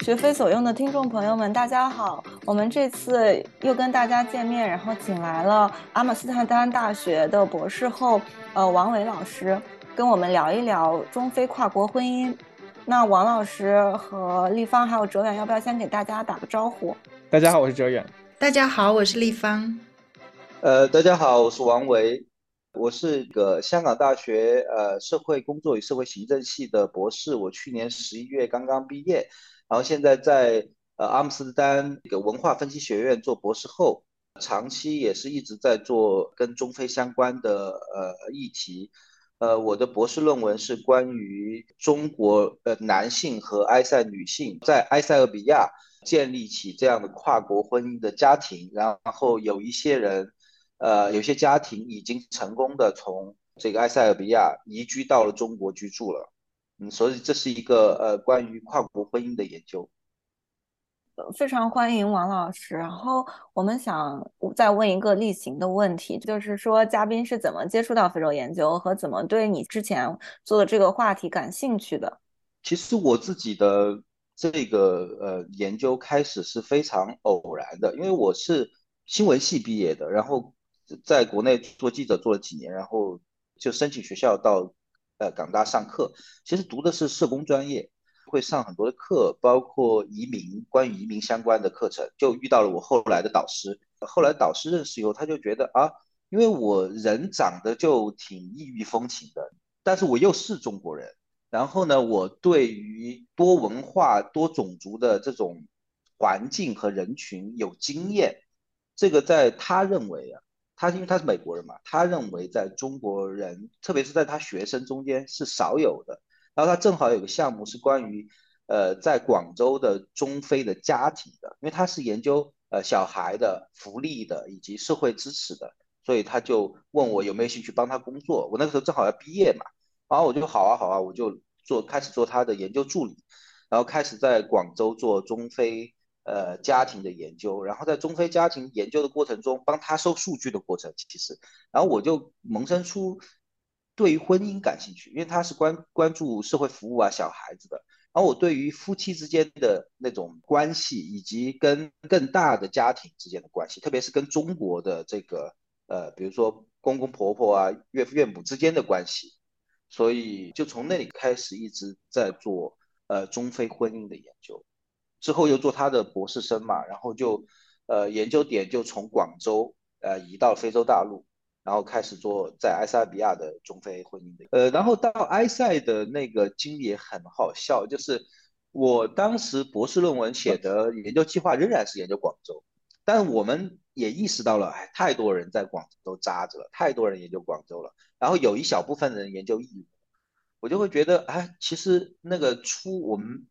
学非所用的听众朋友们，大家好！我们这次又跟大家见面，然后请来了阿姆斯特丹大学的博士后，呃，王伟老师，跟我们聊一聊中非跨国婚姻。那王老师和立方还有哲远，要不要先给大家打个招呼？大家好，我是哲远。大家好，我是立方。呃，大家好，我是王维，我是个香港大学呃社会工作与社会行政系的博士，我去年十一月刚刚毕业。然后现在在呃阿姆斯特丹一个文化分析学院做博士后，长期也是一直在做跟中非相关的呃议题，呃我的博士论文是关于中国呃男性和埃塞女性在埃塞俄比亚建立起这样的跨国婚姻的家庭，然后有一些人呃有些家庭已经成功的从这个埃塞俄比亚移居到了中国居住了。嗯，所以这是一个呃关于跨国婚姻的研究，非常欢迎王老师。然后我们想再问一个例行的问题，就是说嘉宾是怎么接触到非洲研究和怎么对你之前做的这个话题感兴趣的？其实我自己的这个呃研究开始是非常偶然的，因为我是新闻系毕业的，然后在国内做记者做了几年，然后就申请学校到。呃，港大上课，其实读的是社工专业，会上很多的课，包括移民，关于移民相关的课程，就遇到了我后来的导师。后来导师认识以后，他就觉得啊，因为我人长得就挺异域风情的，但是我又是中国人，然后呢，我对于多文化、多种族的这种环境和人群有经验，这个在他认为啊。他因为他是美国人嘛，他认为在中国人，特别是在他学生中间是少有的。然后他正好有个项目是关于，呃，在广州的中非的家庭的，因为他是研究呃小孩的福利的以及社会支持的，所以他就问我有没有兴趣帮他工作。我那个时候正好要毕业嘛，然后我就好啊好啊，我就做开始做他的研究助理，然后开始在广州做中非。呃，家庭的研究，然后在中非家庭研究的过程中，帮他收数据的过程，其实，然后我就萌生出对于婚姻感兴趣，因为他是关关注社会服务啊，小孩子的，然后我对于夫妻之间的那种关系，以及跟更大的家庭之间的关系，特别是跟中国的这个呃，比如说公公婆婆啊、岳父岳母之间的关系，所以就从那里开始一直在做呃中非婚姻的研究。之后又做他的博士生嘛，然后就，呃，研究点就从广州呃移到非洲大陆，然后开始做在埃塞俄比亚的中非婚姻的，呃，然后到埃塞的那个经历也很好笑，就是我当时博士论文写的研究计划仍然是研究广州，但我们也意识到了，哎，太多人在广州扎着了，太多人研究广州了，然后有一小部分人研究义乌，我就会觉得，哎，其实那个出我们。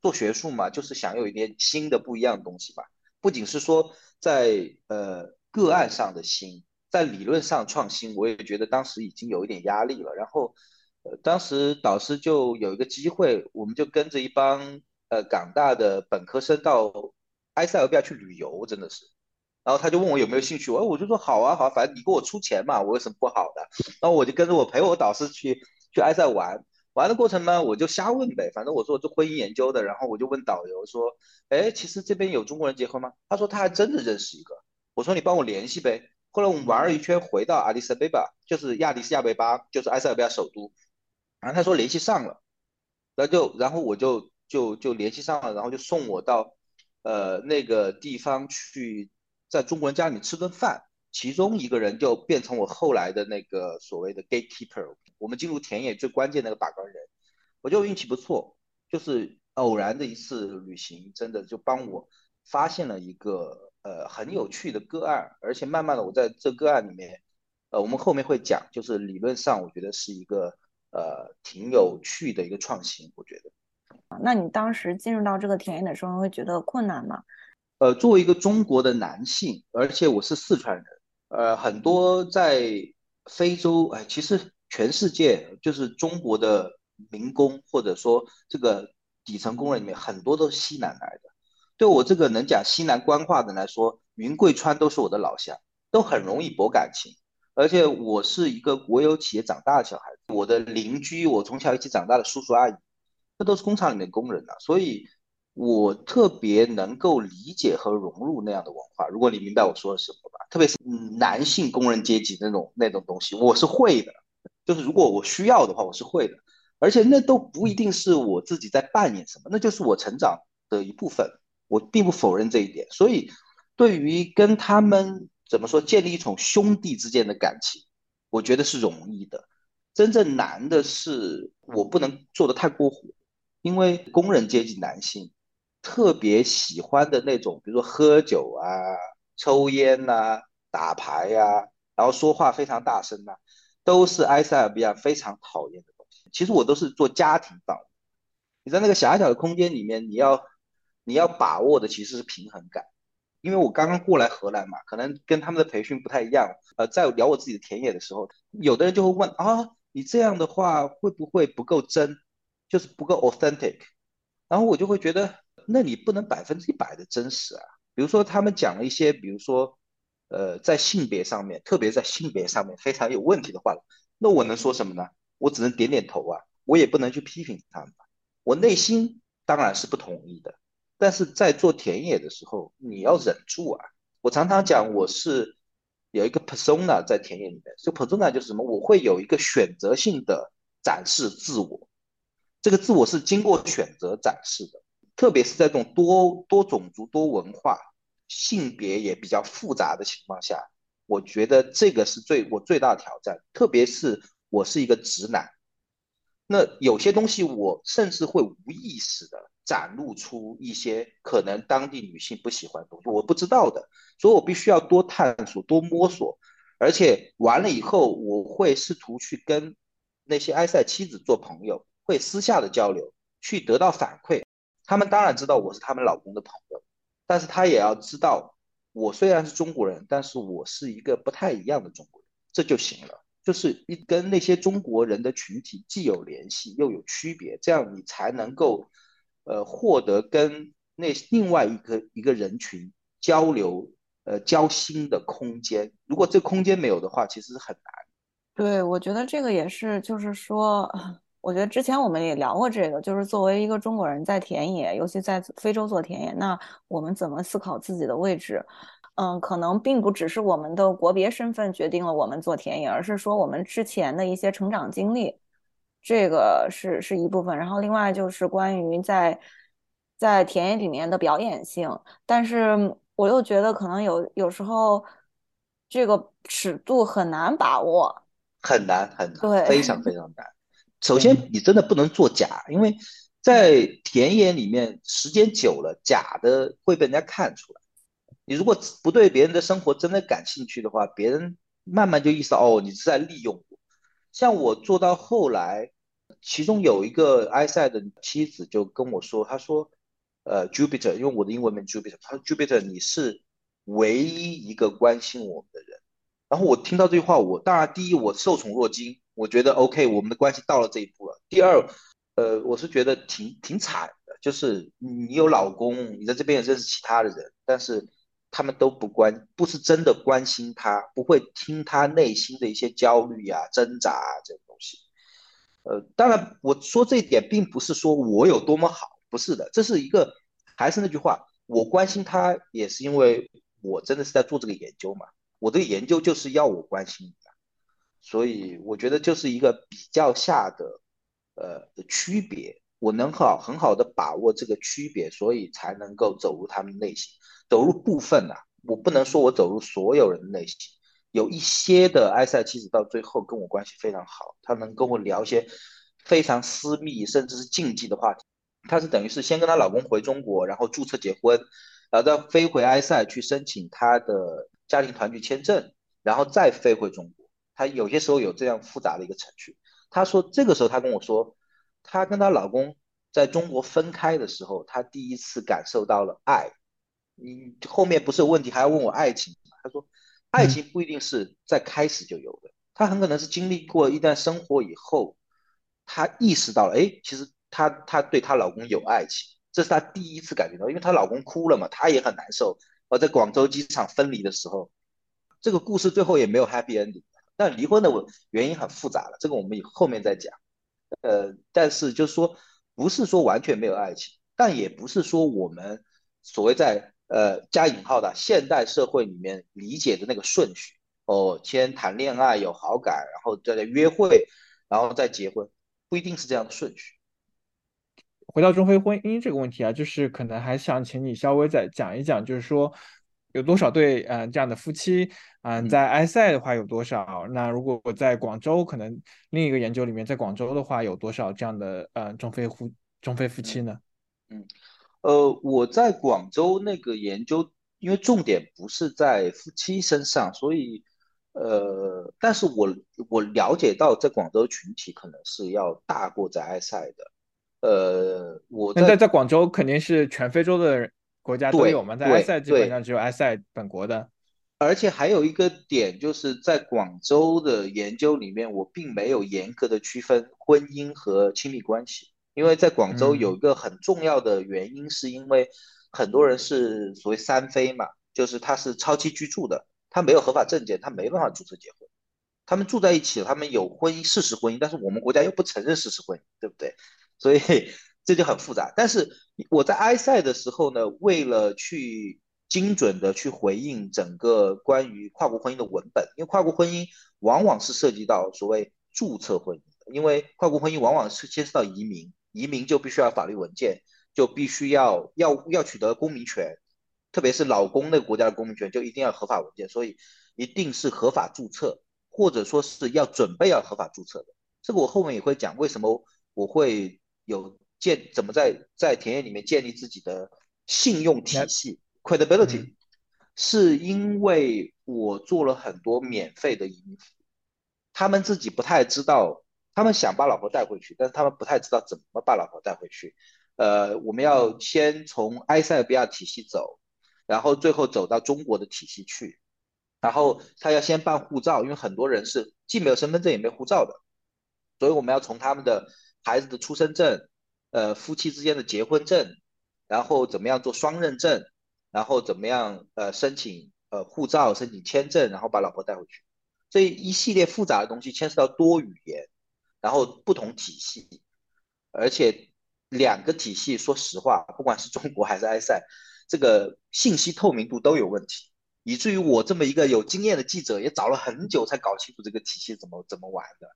做学术嘛，就是想有一点新的不一样的东西嘛。不仅是说在呃个案上的新，在理论上创新，我也觉得当时已经有一点压力了。然后，呃，当时导师就有一个机会，我们就跟着一帮呃港大的本科生到埃塞俄比亚去旅游，真的是。然后他就问我有没有兴趣，我我就说好啊好啊，反正你给我出钱嘛，我有什么不好的？然后我就跟着我陪我导师去去埃塞玩。玩的过程呢，我就瞎问呗，反正我说做婚姻研究的，然后我就问导游说，哎，其实这边有中国人结婚吗？他说他还真的认识一个。我说你帮我联系呗。后来我们玩了一圈，回到阿迪斯贝巴，就是亚迪斯亚贝巴，就是埃塞俄比亚首都。然后他说联系上了，那就然后我就就就联系上了，然后就送我到呃那个地方去，在中国人家里吃顿饭。其中一个人就变成我后来的那个所谓的 gatekeeper，我们进入田野最关键那个把关人，我觉得我运气不错，就是偶然的一次旅行，真的就帮我发现了一个呃很有趣的个案，而且慢慢的我在这个案里面，呃我们后面会讲，就是理论上我觉得是一个呃挺有趣的一个创新，我觉得。那你当时进入到这个田野的时候，会觉得困难吗？呃，作为一个中国的男性，而且我是四川人。呃，很多在非洲，哎，其实全世界就是中国的民工，或者说这个底层工人里面，很多都是西南来的。对我这个能讲西南官话的来说，云贵川都是我的老乡，都很容易博感情。而且我是一个国有企业长大的小孩子，我的邻居，我从小一起长大的叔叔阿姨，那都是工厂里面工人啊，所以我特别能够理解和融入那样的文化。如果你明白我说的什么吧，特别是男性工人阶级那种那种东西，我是会的。就是如果我需要的话，我是会的。而且那都不一定是我自己在扮演什么，那就是我成长的一部分。我并不否认这一点。所以，对于跟他们怎么说建立一种兄弟之间的感情，我觉得是容易的。真正难的是我不能做的太过火，因为工人阶级男性特别喜欢的那种，比如说喝酒啊、抽烟呐、打牌呀，然后说话非常大声呐，都是埃塞俄比亚非常讨厌的东西。其实我都是做家庭房，你在那个狭小的空间里面，你要你要把握的其实是平衡感。因为我刚刚过来荷兰嘛，可能跟他们的培训不太一样。呃，在聊我自己的田野的时候，有的人就会问啊，你这样的话会不会不够真，就是不够 authentic？然后我就会觉得，那你不能百分之一百的真实啊。比如说他们讲了一些，比如说呃，在性别上面，特别在性别上面非常有问题的话，那我能说什么呢？我只能点点头啊，我也不能去批评他们。我内心当然是不同意的，但是在做田野的时候，你要忍住啊。我常常讲，我是有一个 persona 在田野里面，这 persona 就是什么？我会有一个选择性的展示自我，这个自我是经过选择展示的，特别是在这种多多种族、多文化、性别也比较复杂的情况下，我觉得这个是最我最大的挑战，特别是。我是一个直男，那有些东西我甚至会无意识的展露出一些可能当地女性不喜欢的东西，我不知道的，所以我必须要多探索、多摸索，而且完了以后，我会试图去跟那些埃塞妻子做朋友，会私下的交流，去得到反馈。他们当然知道我是他们老公的朋友，但是他也要知道，我虽然是中国人，但是我是一个不太一样的中国人，这就行了。就是一跟那些中国人的群体既有联系又有区别，这样你才能够，呃，获得跟那另外一个一个人群交流、呃交心的空间。如果这空间没有的话，其实是很难。对，我觉得这个也是，就是说，我觉得之前我们也聊过这个，就是作为一个中国人在田野，尤其在非洲做田野，那我们怎么思考自己的位置？嗯，可能并不只是我们的国别身份决定了我们做田野，而是说我们之前的一些成长经历，这个是是一部分。然后另外就是关于在在田野里面的表演性，但是我又觉得可能有有时候这个尺度很难把握，很难很难，对，非常 非常难。首先，你真的不能做假，因为在田野里面时间久了，假的会被人家看出来。你如果不对别人的生活真的感兴趣的话，别人慢慢就意识到哦，你是在利用我。像我做到后来，其中有一个埃塞的妻子就跟我说，他说，呃，Jupiter，因为我的英文名 Jupiter，他说 Jupiter，你是唯一一个关心我们的人。然后我听到这句话，我当然第一我受宠若惊，我觉得 OK，我们的关系到了这一步了。第二，呃，我是觉得挺挺惨的，就是你有老公，你在这边也认识其他的人，但是。他们都不关，不是真的关心他，不会听他内心的一些焦虑啊、挣扎啊这种东西。呃，当然我说这一点，并不是说我有多么好，不是的，这是一个，还是那句话，我关心他也是因为我真的是在做这个研究嘛，我这个研究就是要我关心，所以我觉得就是一个比较下的，呃的区别，我能好很好的把握这个区别，所以才能够走入他们内心。走入部分呐，我不能说我走入所有人的内心，有一些的埃塞妻子到最后跟我关系非常好，她能跟我聊一些非常私密甚至是禁忌的话题。她是等于是先跟她老公回中国，然后注册结婚，然后再飞回埃塞去申请她的家庭团聚签证，然后再飞回中国。她有些时候有这样复杂的一个程序。她说这个时候她跟我说，她跟她老公在中国分开的时候，她第一次感受到了爱。你后面不是有问题，还要问我爱情他说，爱情不一定是在开始就有的，他很可能是经历过一段生活以后，他意识到了，哎，其实她她对她老公有爱情，这是她第一次感觉到，因为她老公哭了嘛，她也很难受。而在广州机场分离的时候，这个故事最后也没有 happy ending，但离婚的原因很复杂了，这个我们以后面再讲。呃，但是就是说，不是说完全没有爱情，但也不是说我们所谓在呃加引号的现代社会里面理解的那个顺序哦，先谈恋爱有好感，然后再约会，然后再结婚，不一定是这样的顺序。回到中非婚姻这个问题啊，就是可能还想请你稍微再讲一讲，就是说有多少对嗯这样的夫妻嗯在埃塞的话有多少？那如果我在广州，可能另一个研究里面在广州的话有多少这样的呃中非夫中非夫妻呢？嗯，呃，我在广州那个研究，因为重点不是在夫妻身上，所以呃，但是我我了解到在广州群体可能是要大过在埃塞的。呃，我在在广州肯定是全非洲的国家都有嘛，在埃塞基本上只有埃塞本国的。而且还有一个点，就是在广州的研究里面，我并没有严格的区分婚姻和亲密关系，因为在广州有一个很重要的原因，是因为很多人是所谓三非嘛，就是他是超期居住的，他没有合法证件，他没办法注册结婚，他们住在一起，他们有婚姻事实婚姻，但是我们国家又不承认事实婚姻，对不对？所以这就很复杂，但是我在埃塞的时候呢，为了去精准的去回应整个关于跨国婚姻的文本，因为跨国婚姻往往是涉及到所谓注册婚姻，因为跨国婚姻往往是牵涉到移民，移民就必须要法律文件，就必须要要要取得公民权，特别是老公那个国家的公民权，就一定要合法文件，所以一定是合法注册，或者说是要准备要合法注册的。这个我后面也会讲为什么我会。有建怎么在在田野里面建立自己的信用体系 credibility，是因为我做了很多免费的移民服务，他们自己不太知道，他们想把老婆带回去，但是他们不太知道怎么把老婆带回去。呃，我们要先从埃塞俄比亚体系走，然后最后走到中国的体系去，然后他要先办护照，因为很多人是既没有身份证也没护照的，所以我们要从他们的。孩子的出生证，呃，夫妻之间的结婚证，然后怎么样做双认证，然后怎么样呃申请呃护照、申请签证，然后把老婆带回去，这一系列复杂的东西牵涉到多语言，然后不同体系，而且两个体系，说实话，不管是中国还是埃塞，这个信息透明度都有问题，以至于我这么一个有经验的记者也找了很久才搞清楚这个体系怎么怎么玩的。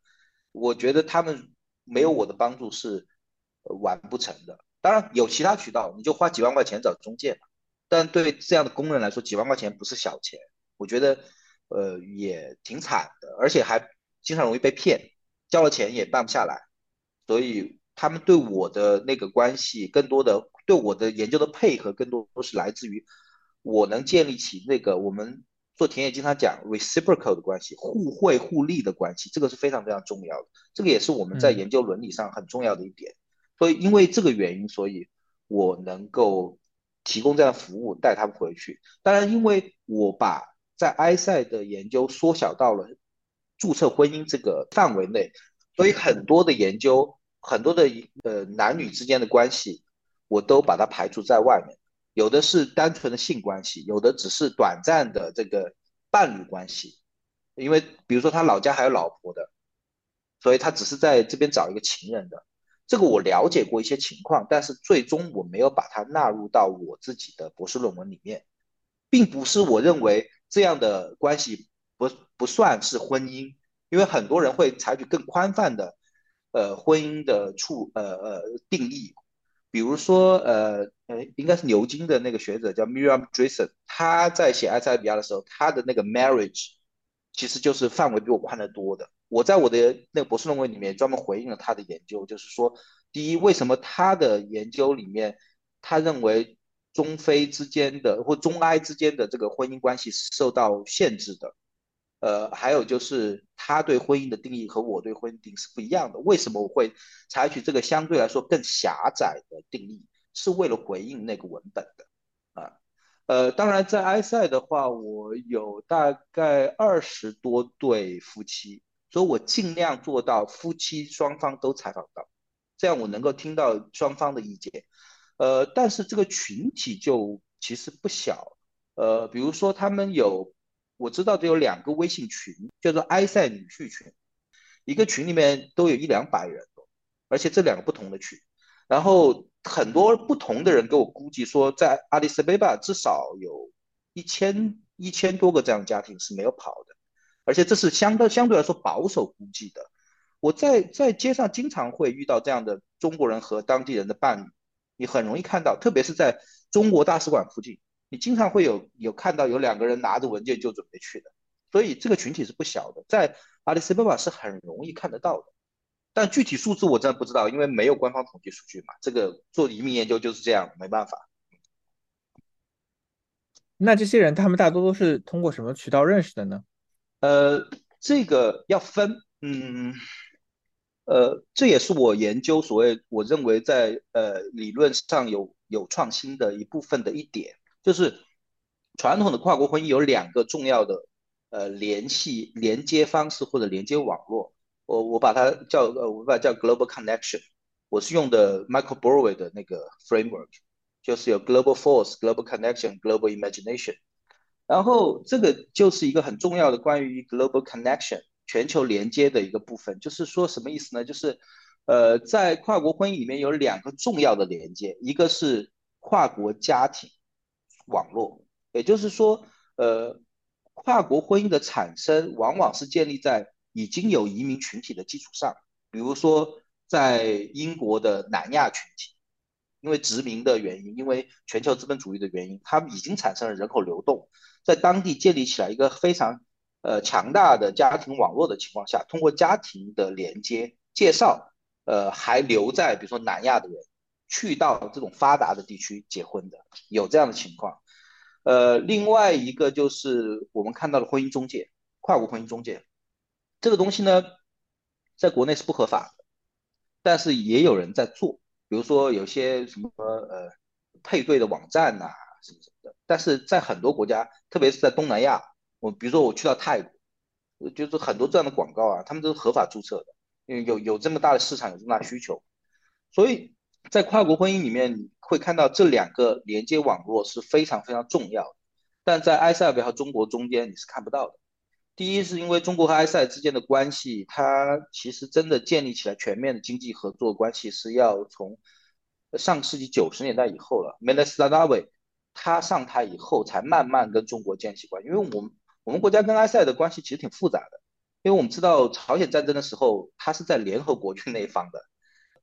我觉得他们。没有我的帮助是完不成的。当然有其他渠道，你就花几万块钱找中介嘛。但对这样的工人来说，几万块钱不是小钱。我觉得，呃，也挺惨的，而且还经常容易被骗，交了钱也办不下来。所以他们对我的那个关系，更多的对我的研究的配合，更多都是来自于我能建立起那个我们。做田野经常讲 reciprocal 的关系，互惠互利的关系，这个是非常非常重要的。这个也是我们在研究伦理上很重要的一点。所以因为这个原因，所以我能够提供这样的服务，带他们回去。当然，因为我把在埃塞的研究缩小到了注册婚姻这个范围内，所以很多的研究，很多的呃男女之间的关系，我都把它排除在外面。有的是单纯的性关系，有的只是短暂的这个伴侣关系，因为比如说他老家还有老婆的，所以他只是在这边找一个情人的。这个我了解过一些情况，但是最终我没有把它纳入到我自己的博士论文里面，并不是我认为这样的关系不不算是婚姻，因为很多人会采取更宽泛的呃婚姻的处呃呃定义。比如说，呃，呃，应该是牛津的那个学者叫 Miriam Driessen，他在写埃塞俄比亚的时候，他的那个 marriage 其实就是范围比我宽得多的。我在我的那个博士论文里面专门回应了他的研究，就是说，第一，为什么他的研究里面，他认为中非之间的或中埃之间的这个婚姻关系是受到限制的。呃，还有就是他对婚姻的定义和我对婚姻定义是不一样的。为什么我会采取这个相对来说更狭窄的定义？是为了回应那个文本的啊。呃，当然在埃塞的话，我有大概二十多对夫妻，所以我尽量做到夫妻双方都采访到，这样我能够听到双方的意见。呃，但是这个群体就其实不小。呃，比如说他们有。我知道的有两个微信群，叫做埃塞女婿群，一个群里面都有一两百人，而且这两个不同的群，然后很多不同的人给我估计说，在阿里斯贝巴至少有一千一千多个这样的家庭是没有跑的，而且这是相对相对来说保守估计的。我在在街上经常会遇到这样的中国人和当地人的伴侣，你很容易看到，特别是在中国大使馆附近。你经常会有有看到有两个人拿着文件就准备去的，所以这个群体是不小的，在阿里斯巴巴是很容易看得到的，但具体数字我真的不知道，因为没有官方统计数据嘛。这个做移民研究就是这样，没办法。那这些人他们大多都是通过什么渠道认识的呢？呃，这个要分，嗯，呃，这也是我研究所谓我认为在呃理论上有有创新的一部分的一点。就是传统的跨国婚姻有两个重要的呃联系连接方式或者连接网络，我我把它叫呃我把它叫 global connection，我是用的 Michael Boroway 的那个 framework，就是有 global force、global connection、global imagination，然后这个就是一个很重要的关于 global connection 全球连接的一个部分，就是说什么意思呢？就是呃在跨国婚姻里面有两个重要的连接，一个是跨国家庭。网络，也就是说，呃，跨国婚姻的产生往往是建立在已经有移民群体的基础上。比如说，在英国的南亚群体，因为殖民的原因，因为全球资本主义的原因，他们已经产生了人口流动，在当地建立起来一个非常呃强大的家庭网络的情况下，通过家庭的连接介绍，呃，还留在比如说南亚的人。去到这种发达的地区结婚的有这样的情况，呃，另外一个就是我们看到的婚姻中介，跨国婚姻中介这个东西呢，在国内是不合法的，但是也有人在做，比如说有些什么呃配对的网站呐什么什么，但是在很多国家，特别是在东南亚，我比如说我去到泰国，就是很多这样的广告啊，他们都是合法注册的，因为有有这么大的市场，有这么大需求，所以。在跨国婚姻里面，你会看到这两个连接网络是非常非常重要的，但在埃塞俄比亚和中国中间你是看不到的。第一，是因为中国和埃塞之间的关系，它其实真的建立起来全面的经济合作关系是要从上世纪九十年代以后了。梅纳斯达纳维他上台以后，才慢慢跟中国建起关系。因为我们我们国家跟埃塞的关系其实挺复杂的，因为我们知道朝鲜战争的时候，他是在联合国军那一方的。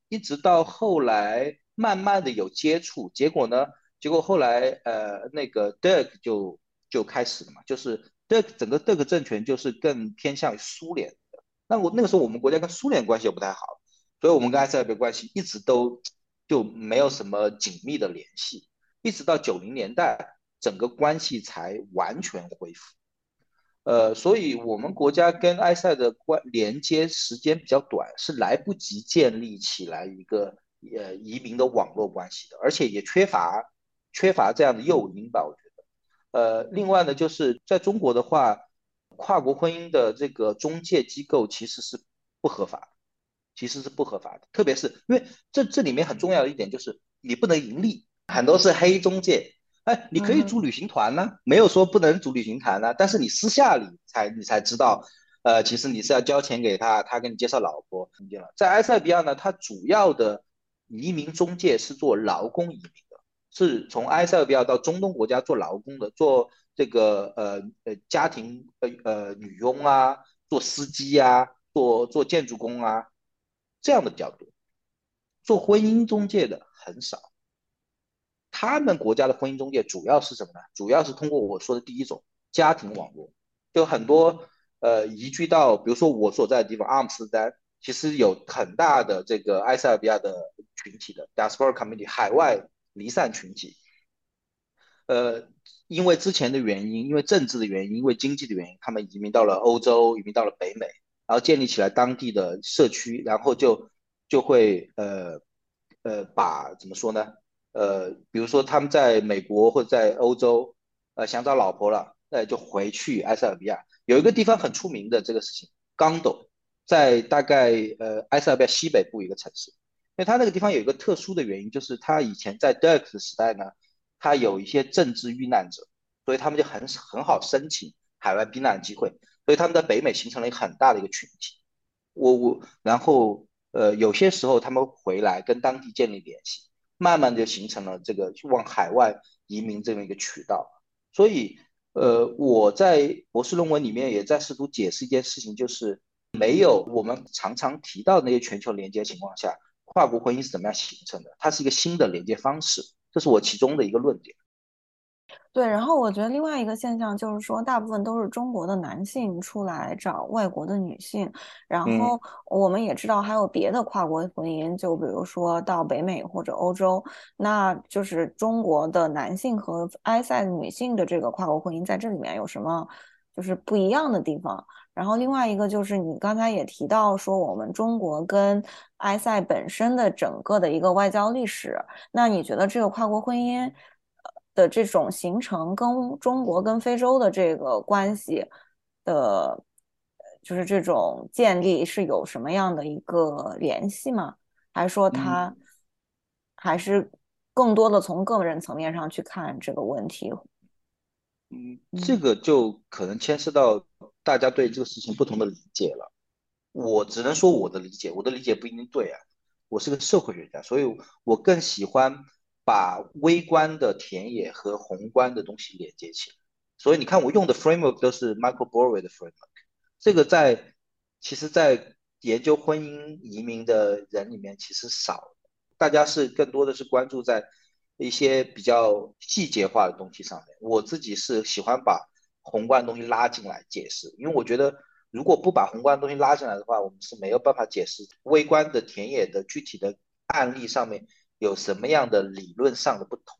一直到后来，慢慢的有接触，结果呢？结果后来，呃，那个 Dirk 就就开始了嘛，就是 Dirk 整个 Dirk 政权就是更偏向于苏联的。那我那个时候我们国家跟苏联关系又不太好，所以我们跟埃塞俄比亚关系一直都就没有什么紧密的联系，一直到九零年代，整个关系才完全恢复。呃，所以我们国家跟埃塞的关连接时间比较短，是来不及建立起来一个呃移民的网络关系的，而且也缺乏缺乏这样的诱因吧，我觉得。呃，另外呢，就是在中国的话，跨国婚姻的这个中介机构其实是不合法，其实是不合法的，特别是因为这这里面很重要的一点就是你不能盈利，很多是黑中介。哎，你可以组旅行团呢，没有说不能组旅行团呢，但是你私下里才你才知道，呃，其实你是要交钱给他，他给你介绍老婆，听见了？在埃塞比亚呢，它主要的移民中介是做劳工移民的，是从埃塞比亚到中东国家做劳工的，做这个呃呃家庭呃呃女佣啊，做司机啊，做做建筑工啊，这样的比较多，做婚姻中介的很少。他们国家的婚姻中介主要是什么呢？主要是通过我说的第一种家庭网络，就很多呃移居到，比如说我所在的地方阿姆斯特丹，其实有很大的这个埃塞俄比亚的群体的 diaspora community 海外离散群体，呃，因为之前的原因，因为政治的原因，因为经济的原因，他们移民到了欧洲，移民到了北美，然后建立起来当地的社区，然后就就会呃呃把怎么说呢？呃，比如说他们在美国或者在欧洲，呃，想找老婆了，那就回去埃塞俄比亚。有一个地方很出名的这个事情，冈斗，在大概呃埃塞俄比亚西北部一个城市。因为它那个地方有一个特殊的原因，就是它以前在 Dirk 的时代呢，它有一些政治遇难者，所以他们就很很好申请海外避难的机会，所以他们在北美形成了一个很大的一个群体。我我然后呃有些时候他们回来跟当地建立联系，慢慢就形成了这个往海外移民这么一个渠道。所以呃我在博士论文里面也在试图解释一件事情，就是没有我们常常提到那些全球连接情况下，跨国婚姻是怎么样形成的？它是一个新的连接方式，这是我其中的一个论点。对，然后我觉得另外一个现象就是说，大部分都是中国的男性出来找外国的女性，然后我们也知道还有别的跨国婚姻，就比如说到北美或者欧洲，那就是中国的男性和埃塞女性的这个跨国婚姻在这里面有什么就是不一样的地方？然后另外一个就是你刚才也提到说，我们中国跟埃塞本身的整个的一个外交历史，那你觉得这个跨国婚姻？的这种形成跟中国跟非洲的这个关系的，就是这种建立是有什么样的一个联系吗？还是说他还是更多的从个人层面上去看这个问题？嗯，这个就可能牵涉到大家对这个事情不同的理解了。我只能说我的理解，我的理解不一定对啊。我是个社会学家，所以我更喜欢。把微观的田野和宏观的东西连接起来，所以你看我用的 framework 都是 Michael Borwey 的 framework。这个在其实，在研究婚姻移民的人里面其实少，大家是更多的是关注在一些比较细节化的东西上面。我自己是喜欢把宏观的东西拉进来解释，因为我觉得如果不把宏观的东西拉进来的话，我们是没有办法解释微观的田野的具体的案例上面。有什么样的理论上的不同？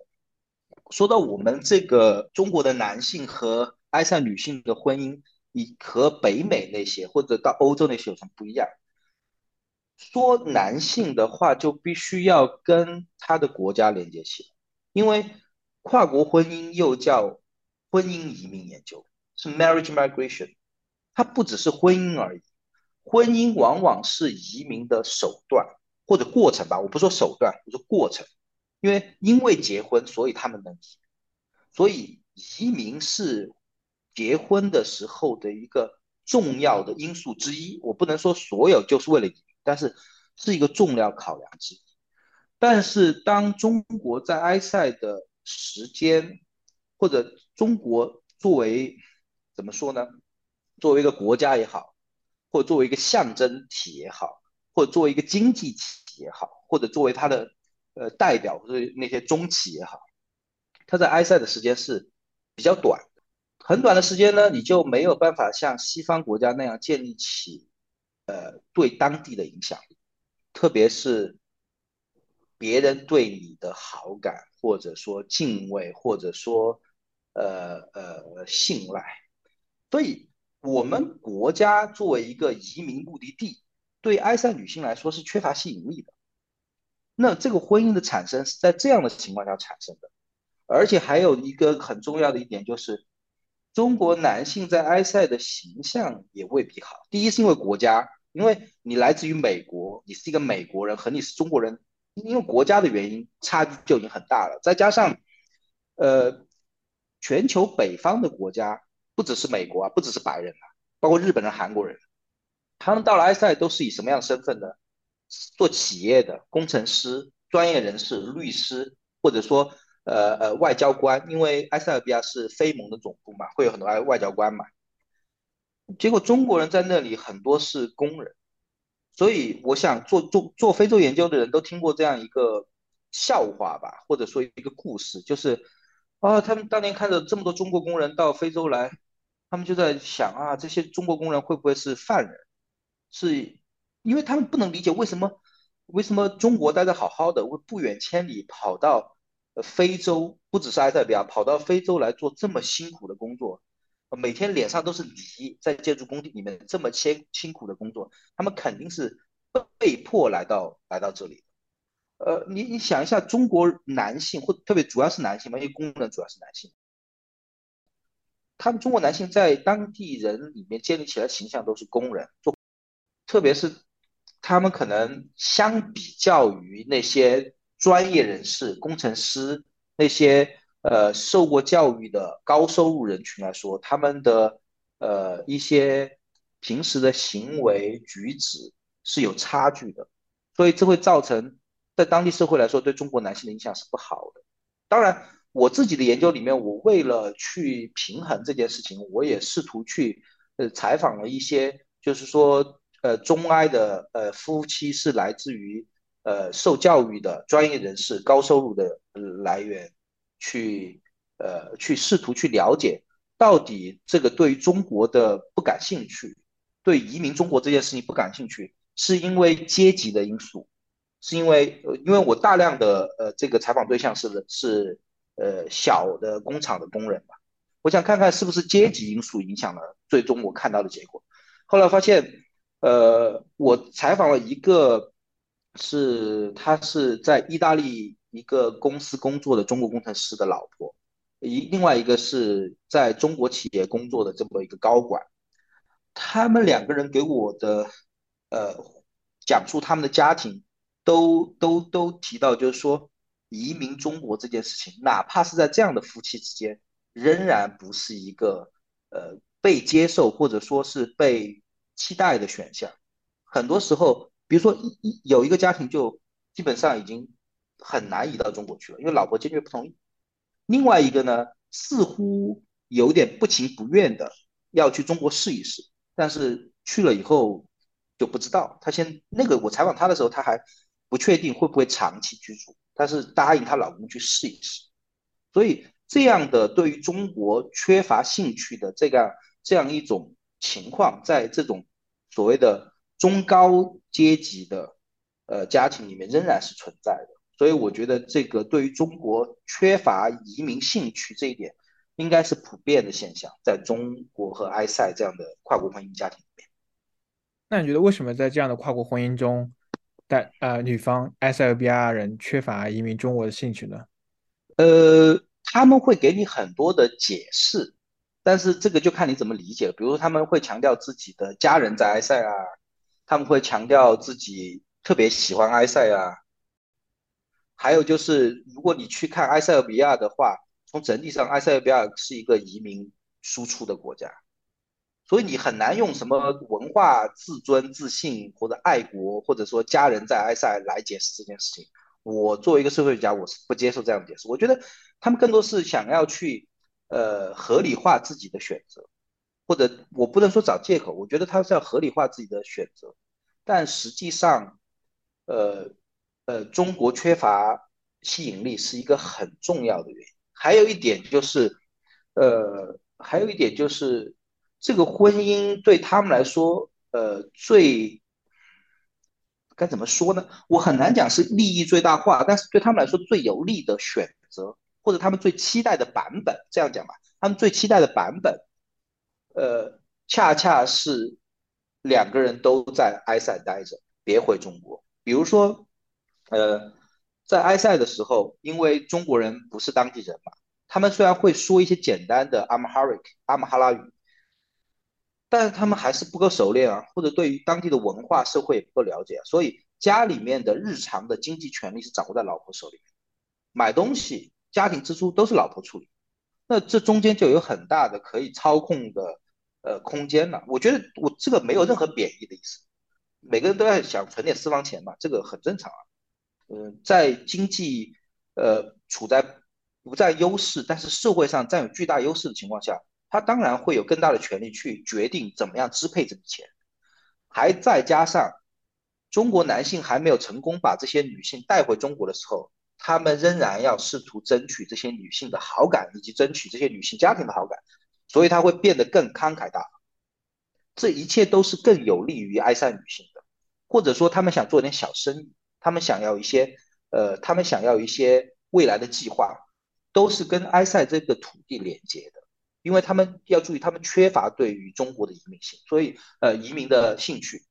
说到我们这个中国的男性和埃塞女性的婚姻，你和北美那些或者到欧洲那些有什么不一样？说男性的话，就必须要跟他的国家连接起来，因为跨国婚姻又叫婚姻移民研究，是 marriage migration，它不只是婚姻而已，婚姻往往是移民的手段。或者过程吧，我不说手段，我说过程，因为因为结婚，所以他们能移，所以移民是结婚的时候的一个重要的因素之一。我不能说所有就是为了移民，但是是一个重要考量之一。但是当中国在埃塞的时间，或者中国作为怎么说呢？作为一个国家也好，或作为一个象征体也好，或作为一个经济体。也好，或者作为他的呃代表，或者那些中企也好，他在埃塞的时间是比较短，很短的时间呢，你就没有办法像西方国家那样建立起呃对当地的影响力，特别是别人对你的好感，或者说敬畏，或者说呃呃信赖，所以我们国家作为一个移民目的地。对埃塞女性来说是缺乏吸引力的，那这个婚姻的产生是在这样的情况下产生的，而且还有一个很重要的一点就是，中国男性在埃塞的形象也未必好。第一是因为国家，因为你来自于美国，你是一个美国人和你是中国人，因为国家的原因差距就已经很大了。再加上，呃，全球北方的国家不只是美国啊，不只是白人啊，包括日本人、韩国人。他们到了埃塞都是以什么样的身份呢？做企业的工程师、专业人士、律师，或者说呃呃外交官，因为埃塞俄比亚是非盟的总部嘛，会有很多外外交官嘛。结果中国人在那里很多是工人，所以我想做做做非洲研究的人都听过这样一个笑话吧，或者说一个故事，就是啊，他们当年看着这么多中国工人到非洲来，他们就在想啊，这些中国工人会不会是犯人？是，因为他们不能理解为什么为什么中国待得好好的，会不远千里跑到非洲，不只是埃塞俄比亚，跑到非洲来做这么辛苦的工作，每天脸上都是泥，在建筑工地里面这么辛辛苦的工作，他们肯定是被迫来到来到这里。呃，你你想一下，中国男性或特别主要是男性嘛，因为工人主要是男性，他们中国男性在当地人里面建立起来形象都是工人做。特别是他们可能相比较于那些专业人士、工程师那些呃受过教育的高收入人群来说，他们的呃一些平时的行为举止是有差距的，所以这会造成在当地社会来说对中国男性的影响是不好的。当然，我自己的研究里面，我为了去平衡这件事情，我也试图去呃采访了一些，就是说呃中埃的呃夫妻是来自于呃受教育的专业人士、高收入的来源，去呃去试图去了解到底这个对中国的不感兴趣，对移民中国这件事情不感兴趣，是因为阶级的因素，是因为因为我大量的呃这个采访对象是是呃小的工厂的工人吧，我想看看是不是阶级因素影响了最终我看到的结果。后来发现，呃，我采访了一个是他是在意大利一个公司工作的中国工程师的老婆，一另外一个是在中国企业工作的这么一个高管，他们两个人给我的呃讲述他们的家庭，都都都提到就是说移民中国这件事情，哪怕是在这样的夫妻之间，仍然不是一个呃被接受或者说是被期待的选项。很多时候，比如说一一有一个家庭就基本上已经很难移到中国去了，因为老婆坚决不同意。另外一个呢，似乎有点不情不愿的要去中国试一试，但是去了以后就不知道。他先那个我采访他的时候，他还不确定会不会长期居住，但是答应她老公去试一试。所以这样的对于中国缺乏兴趣的这个这样一种情况，在这种所谓的中高阶级的呃家庭里面仍然是存在的。所以我觉得这个对于中国缺乏移民兴趣这一点，应该是普遍的现象，在中国和埃塞这样的跨国婚姻家庭里面。那你觉得为什么在这样的跨国婚姻中，在呃女方埃塞俄比亚人缺乏移民中国的兴趣呢？呃，他们会给你很多的解释，但是这个就看你怎么理解了。比如说他们会强调自己的家人在埃塞啊，他们会强调自己特别喜欢埃塞啊。还有就是，如果你去看埃塞俄比亚的话，从整体上，埃塞俄比亚是一个移民输出的国家，所以你很难用什么文化自尊、自信或者爱国，或者说家人在埃塞来解释这件事情。我作为一个社会学家，我是不接受这样的解释。我觉得他们更多是想要去呃合理化自己的选择，或者我不能说找借口，我觉得他是要合理化自己的选择，但实际上，呃。呃，中国缺乏吸引力是一个很重要的原因。还有一点就是，呃，还有一点就是，这个婚姻对他们来说，呃，最该怎么说呢？我很难讲是利益最大化，但是对他们来说最有利的选择，或者他们最期待的版本，这样讲吧，他们最期待的版本，呃，恰恰是两个人都在埃塞待着，别回中国。比如说。呃，在埃塞的时候，因为中国人不是当地人嘛，他们虽然会说一些简单的阿姆哈里阿姆哈拉语，但是他们还是不够熟练啊，或者对于当地的文化社会也不够了解，所以家里面的日常的经济权利是掌握在老婆手里，买东西、家庭支出都是老婆处理，那这中间就有很大的可以操控的呃空间了。我觉得我这个没有任何贬义的意思，每个人都要想存点私房钱嘛，这个很正常啊。嗯，在经济呃处在不占优势，但是社会上占有巨大优势的情况下，他当然会有更大的权利去决定怎么样支配这笔钱，还再加上中国男性还没有成功把这些女性带回中国的时候，他们仍然要试图争取这些女性的好感，以及争取这些女性家庭的好感，所以他会变得更慷慨大方。这一切都是更有利于埃塞女性的，或者说他们想做点小生意。他们想要一些，呃，他们想要一些未来的计划，都是跟埃塞这个土地连接的，因为他们要注意，他们缺乏对于中国的移民性，所以呃移民的兴趣，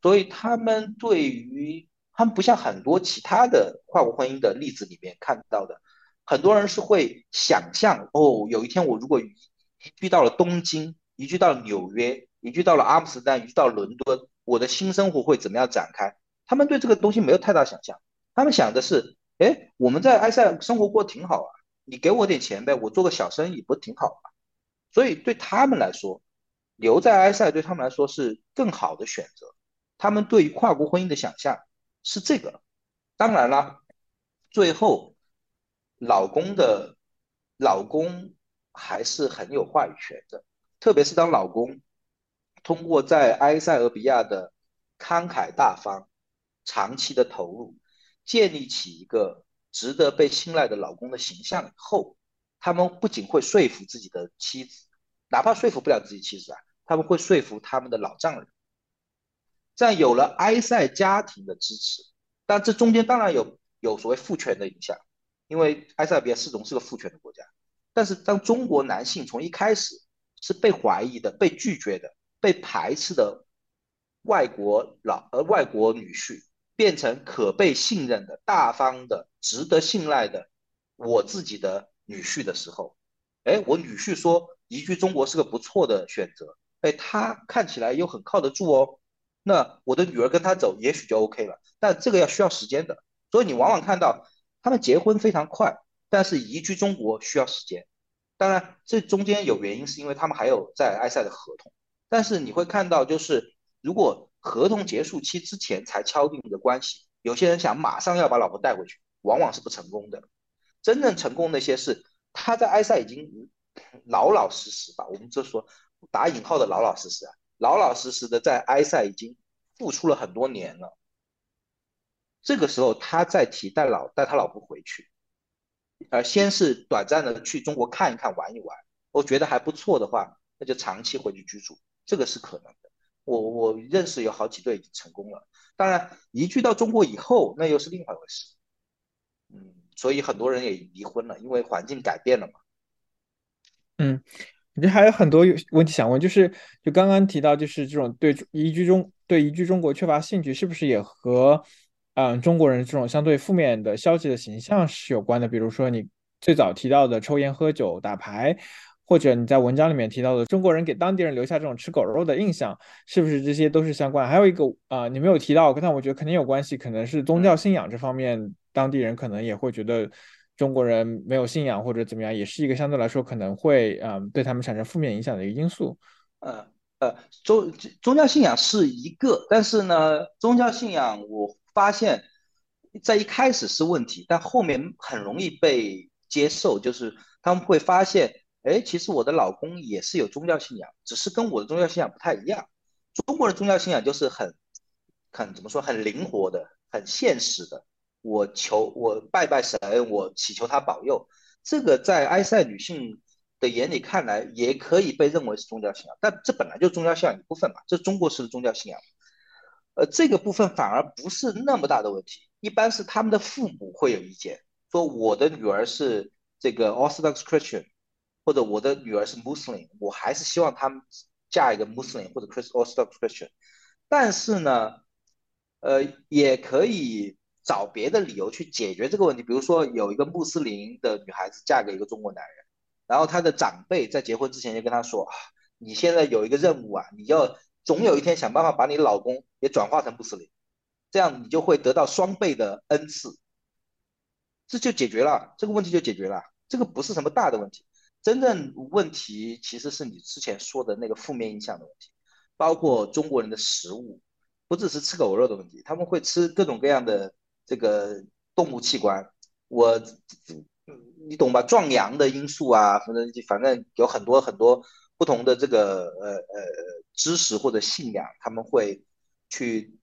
所以他们对于他们不像很多其他的跨国婚姻的例子里面看到的，很多人是会想象哦，有一天我如果移居到了东京，移居到了纽约，移居到了阿姆斯特丹，移居到伦敦，我的新生活会怎么样展开？他们对这个东西没有太大想象，他们想的是，哎，我们在埃塞生活过挺好啊，你给我点钱呗，我做个小生意不挺好吗？所以对他们来说，留在埃塞对他们来说是更好的选择。他们对于跨国婚姻的想象是这个。当然了，最后老公的老公还是很有话语权的，特别是当老公通过在埃塞俄比亚的慷慨大方、长期的投入，建立起一个值得被信赖的老公的形象以后，他们不仅会说服自己的妻子，哪怕说服不了自己妻子啊，他们会说服他们的老丈人。在有了埃塞家庭的支持。但这中间当然有有所谓父权的影响，因为埃塞比亚始终是个父权的国家。但是当中国男性从一开始是被怀疑的、被拒绝的、被排斥的外国老呃外国女婿，变成可被信任的、大方的、值得信赖的我自己的女婿的时候，哎，我女婿说移居中国是个不错的选择，哎，他看起来又很靠得住哦。那我的女儿跟他走，也许就 OK 了，但这个要需要时间的。所以你往往看到他们结婚非常快，但是移居中国需要时间。当然，这中间有原因，是因为他们还有在埃塞的合同。但是你会看到，就是如果合同结束期之前才敲定的关系，有些人想马上要把老婆带回去，往往是不成功的。真正成功那些是他在埃塞已经老老实实吧，我们就说打引号的老老实实啊。老老实实的在埃塞已经付出了很多年了，这个时候他再提带老带他老婆回去，呃，先是短暂的去中国看一看玩一玩，我觉得还不错的话，那就长期回去居住，这个是可能的。我我认识有好几对已经成功了，当然移居到中国以后那又是另外一回事，嗯，所以很多人也离婚了，因为环境改变了嘛，嗯。这还有很多问题想问，就是就刚刚提到，就是这种对移居中对移居中国缺乏兴趣，是不是也和嗯中国人这种相对负面的消极的形象是有关的？比如说你最早提到的抽烟喝酒打牌，或者你在文章里面提到的中国人给当地人留下这种吃狗肉的印象，是不是这些都是相关？还有一个啊，你没有提到，但我觉得肯定有关系，可能是宗教信仰这方面，当地人可能也会觉得。中国人没有信仰或者怎么样，也是一个相对来说可能会嗯对他们产生负面影响的一个因素。呃呃，宗宗教信仰是一个，但是呢，宗教信仰我发现，在一开始是问题，但后面很容易被接受，就是他们会发现，哎，其实我的老公也是有宗教信仰，只是跟我的宗教信仰不太一样。中国的宗教信仰就是很很怎么说，很灵活的，很现实的。我求我拜拜神，我祈求他保佑。这个在埃塞女性的眼里看来，也可以被认为是宗教信仰，但这本来就是宗教信仰一部分嘛，这是中国式的宗教信仰。呃，这个部分反而不是那么大的问题，一般是他们的父母会有意见，说我的女儿是这个 Orthodox Christian，或者我的女儿是 Muslim，我还是希望他们嫁一个 Muslim 或者 Chris Orthodox Christian。但是呢，呃，也可以。找别的理由去解决这个问题，比如说有一个穆斯林的女孩子嫁给一个中国男人，然后她的长辈在结婚之前就跟她说，你现在有一个任务啊，你要总有一天想办法把你老公也转化成穆斯林，这样你就会得到双倍的恩赐，这就解决了这个问题就解决了，这个不是什么大的问题，真正问题其实是你之前说的那个负面影响的问题，包括中国人的食物，不只是吃狗肉的问题，他们会吃各种各样的。这个动物器官，我你懂吧？壮阳的因素啊，反正反正有很多很多不同的这个呃呃知识或者信仰，他们会去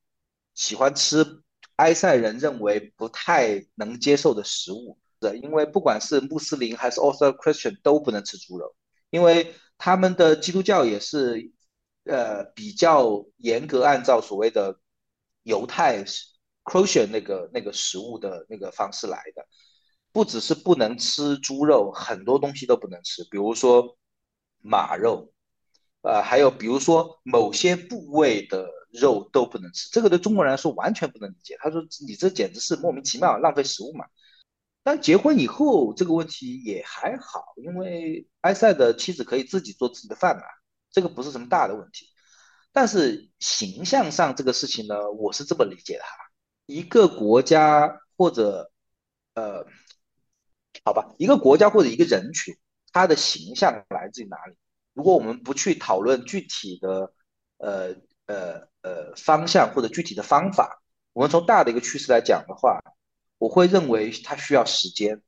喜欢吃埃塞人认为不太能接受的食物的，因为不管是穆斯林还是 Orthodox Christian 都不能吃猪肉，因为他们的基督教也是呃比较严格按照所谓的犹太。Crochet 那个那个食物的那个方式来的，不只是不能吃猪肉，很多东西都不能吃，比如说马肉，呃，还有比如说某些部位的肉都不能吃，这个对中国人来说完全不能理解。他说你这简直是莫名其妙，浪费食物嘛。但结婚以后这个问题也还好，因为埃塞的妻子可以自己做自己的饭嘛，这个不是什么大的问题。但是形象上这个事情呢，我是这么理解的哈。一个国家或者，呃，好吧，一个国家或者一个人群，他的形象来自于哪里？如果我们不去讨论具体的呃呃呃方向或者具体的方法，我们从大的一个趋势来讲的话，我会认为它需要时间。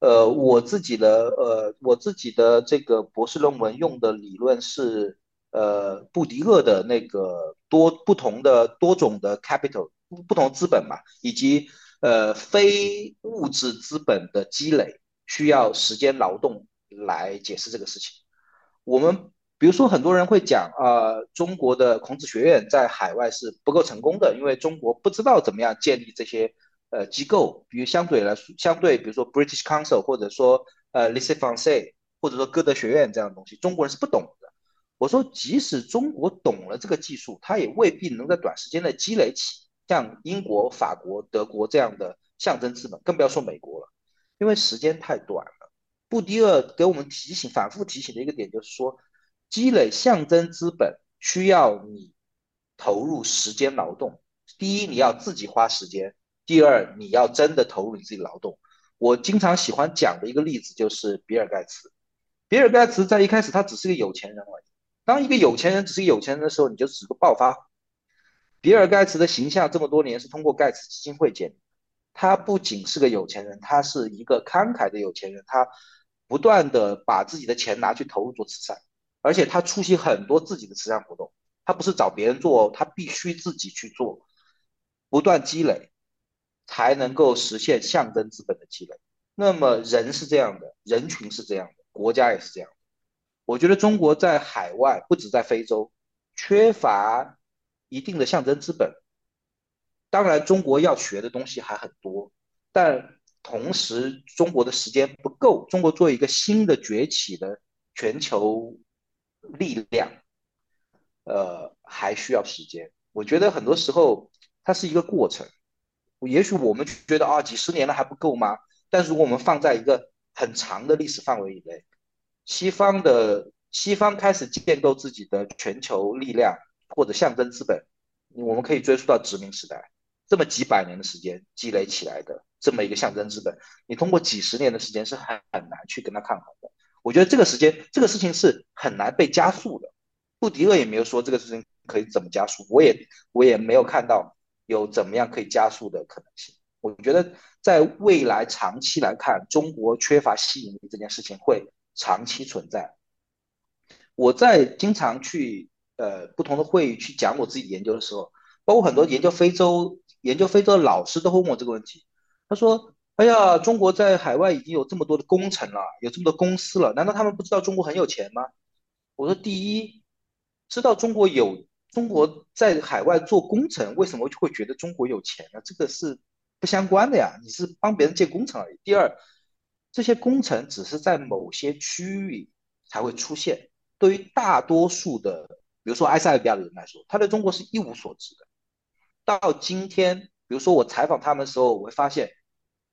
呃，我自己的呃我自己的这个博士论文用的理论是呃布迪厄的那个多不同的多种的 capital 不同资本嘛，以及呃非物质资本的积累需要时间劳动来解释这个事情。我们比如说很多人会讲啊，中国的孔子学院在海外是不够成功的，因为中国不知道怎么样建立这些。呃，机构，比如相对来说，相对比如说 British Council，或者说呃 Lycée Français，或者说歌德学院这样的东西，中国人是不懂的。我说，即使中国懂了这个技术，他也未必能在短时间内积累起像英国、法国、德国这样的象征资本，更不要说美国了，因为时间太短了。布迪厄给我们提醒、反复提醒的一个点就是说，积累象征资本需要你投入时间劳动。第一，你要自己花时间。第二，你要真的投入你自己劳动。我经常喜欢讲的一个例子就是比尔盖茨。比尔盖茨在一开始他只是个有钱人而已。当一个有钱人只是有钱人的时候，你就只是个暴发户。比尔盖茨的形象这么多年是通过盖茨基金会建立。他不仅是个有钱人，他是一个慷慨的有钱人。他不断的把自己的钱拿去投入做慈善，而且他出席很多自己的慈善活动。他不是找别人做，他必须自己去做，不断积累。才能够实现象征资本的积累。那么人是这样的，人群是这样的，国家也是这样。我觉得中国在海外，不止在非洲，缺乏一定的象征资本。当然，中国要学的东西还很多，但同时中国的时间不够。中国作为一个新的崛起的全球力量，呃，还需要时间。我觉得很多时候它是一个过程。也许我们觉得啊，几十年了还不够吗？但是如果我们放在一个很长的历史范围以内，西方的西方开始建构自己的全球力量或者象征资本，我们可以追溯到殖民时代，这么几百年的时间积累起来的这么一个象征资本，你通过几十年的时间是很很难去跟他抗衡的。我觉得这个时间这个事情是很难被加速的。布迪厄也没有说这个事情可以怎么加速，我也我也没有看到。有怎么样可以加速的可能性？我觉得在未来长期来看，中国缺乏吸引力这件事情会长期存在。我在经常去呃不同的会议去讲我自己研究的时候，包括很多研究非洲研究非洲的老师都会问我这个问题。他说：“哎呀，中国在海外已经有这么多的工程了，有这么多公司了，难道他们不知道中国很有钱吗？”我说：“第一，知道中国有。”中国在海外做工程，为什么就会觉得中国有钱呢？这个是不相关的呀，你是帮别人建工程而已。第二，这些工程只是在某些区域才会出现，对于大多数的，比如说埃塞俄比亚的人来说，他对中国是一无所知的。到今天，比如说我采访他们的时候，我会发现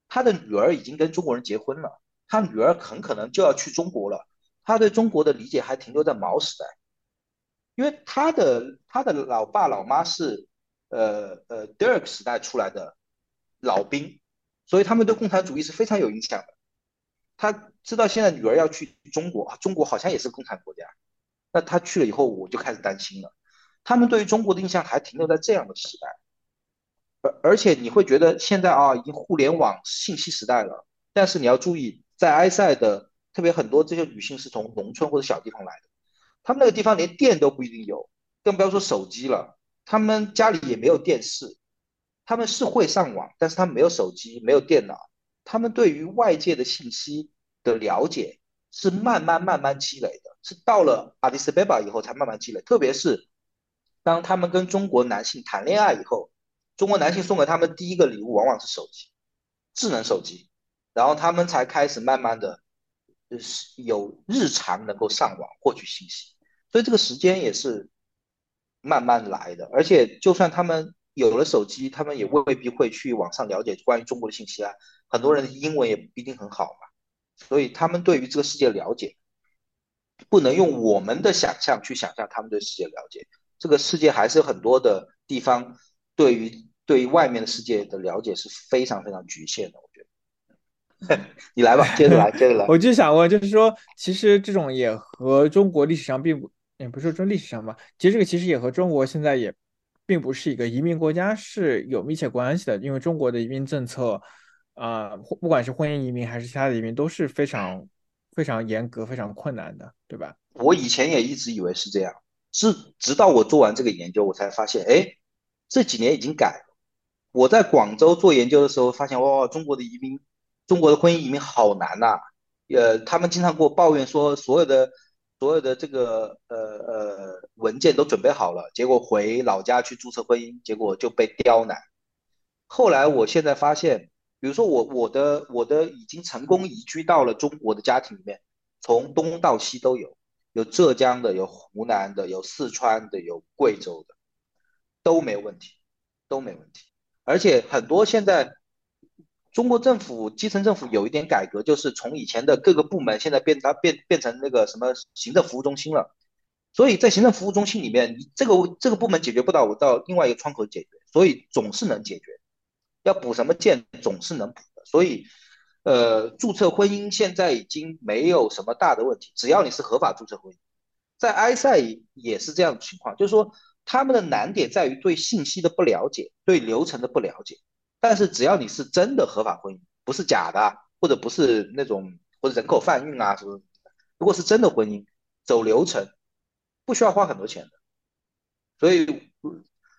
他的女儿已经跟中国人结婚了，他女儿很可能就要去中国了，他对中国的理解还停留在毛时代。因为他的他的老爸老妈是，呃呃德尔克时代出来的老兵，所以他们对共产主义是非常有影响的。他知道现在女儿要去中国，中国好像也是共产国家，那他去了以后，我就开始担心了。他们对于中国的印象还停留在这样的时代，而而且你会觉得现在啊，已经互联网信息时代了。但是你要注意，在埃塞的特别很多这些女性是从农村或者小地方来的。他们那个地方连电都不一定有，更不要说手机了。他们家里也没有电视，他们是会上网，但是他们没有手机，没有电脑。他们对于外界的信息的了解是慢慢慢慢积累，是到了阿迪斯贝巴以后才慢慢积累。特别是当他们跟中国男性谈恋爱以后，中国男性送给他们第一个礼物往往是手机，智能手机，然后他们才开始慢慢的，就是有日常能够上网获取信息。所以这个时间也是慢慢来的，而且就算他们有了手机，他们也未必会去网上了解关于中国的信息啊。很多人的英文也不一定很好嘛，所以他们对于这个世界了解，不能用我们的想象去想象他们对世界了解。这个世界还是很多的地方，对于对于外面的世界的了解是非常非常局限的。我觉得。你来吧，接着来，接着来。我就想问，就是说，其实这种也和中国历史上并不，也不是说中历史上吧，其实这个其实也和中国现在也并不是一个移民国家是有密切关系的，因为中国的移民政策，啊，不管是婚姻移民还是其他的移民都是非常非常严格、非常困难的，对吧？我以前也一直以为是这样，是直到我做完这个研究，我才发现，哎，这几年已经改了。我在广州做研究的时候，发现哇，中国的移民，中国的婚姻移民好难呐。呃，他们经常给我抱怨说，所有的所有的这个呃呃文件都准备好了，结果回老家去注册婚姻，结果就被刁难。后来我现在发现，比如说我我的我的已经成功移居到了中国的家庭里面，从东到西都有，有浙江的，有湖南的，有四川的，有贵州的，都没问题，都没问题。而且很多现在中国政府基层政府有一点改革，就是从以前的各个部门现在变它变变成那个什么行政服务中心了。所以在行政服务中心里面，你这个这个部门解决不到，我到另外一个窗口解决，所以总是能解决。要补什么件总是能补的。所以，呃，注册婚姻现在已经没有什么大的问题，只要你是合法注册婚姻，在埃塞也是这样的情况，就是说。他们的难点在于对信息的不了解，对流程的不了解。但是只要你是真的合法婚姻，不是假的，或者不是那种或者人口贩运啊什么，如果是真的婚姻，走流程不需要花很多钱的。所以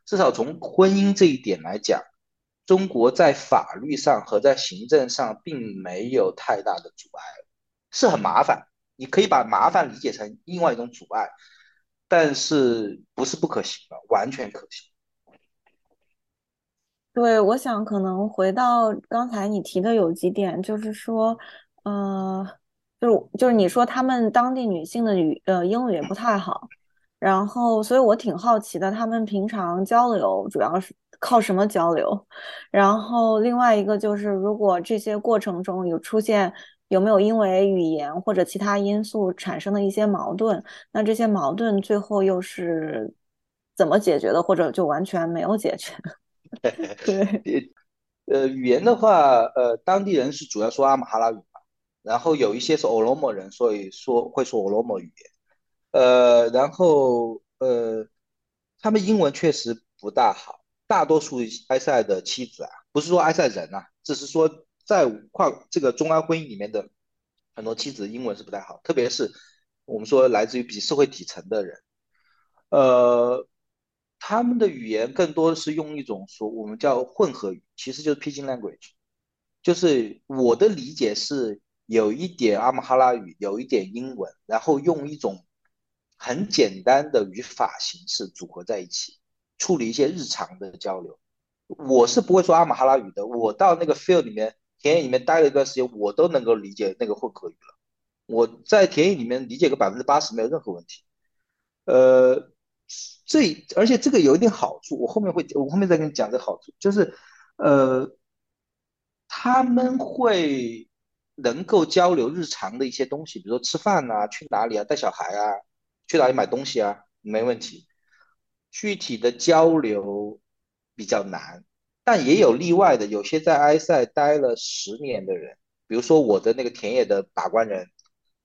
至少从婚姻这一点来讲，中国在法律上和在行政上并没有太大的阻碍，是很麻烦。你可以把麻烦理解成另外一种阻碍。但是不是不可行的，完全可行。对，我想可能回到刚才你提的有几点，就是说，呃，就是就是你说他们当地女性的语呃英语也不太好，然后所以我挺好奇的，他们平常交流主要是靠什么交流？然后另外一个就是，如果这些过程中有出现。有没有因为语言或者其他因素产生的一些矛盾？那这些矛盾最后又是怎么解决的，或者就完全没有解决？对，呃，语言的话，呃，当地人是主要说阿马哈拉语嘛，然后有一些是欧罗莫人，所以说会说欧罗莫语言，呃，然后呃，他们英文确实不大好，大多数埃塞的妻子啊，不是说埃塞人啊，只是说。在跨这个中埃婚姻里面的很多妻子英文是不太好，特别是我们说来自于比社会底层的人，呃，他们的语言更多的是用一种说我们叫混合语，其实就是 Pidgin language，就是我的理解是有一点阿姆哈拉语，有一点英文，然后用一种很简单的语法形式组合在一起，处理一些日常的交流。我是不会说阿马哈拉语的，我到那个 field 里面。田野里面待了一段时间，我都能够理解那个混合语了。我在田野里面理解个百分之八十没有任何问题。呃，这而且这个有一点好处，我后面会我后面再跟你讲这个好处，就是呃，他们会能够交流日常的一些东西，比如说吃饭啊、去哪里啊、带小孩啊、去哪里买东西啊，没问题。具体的交流比较难。但也有例外的，有些在埃塞待了十年的人，比如说我的那个田野的把关人，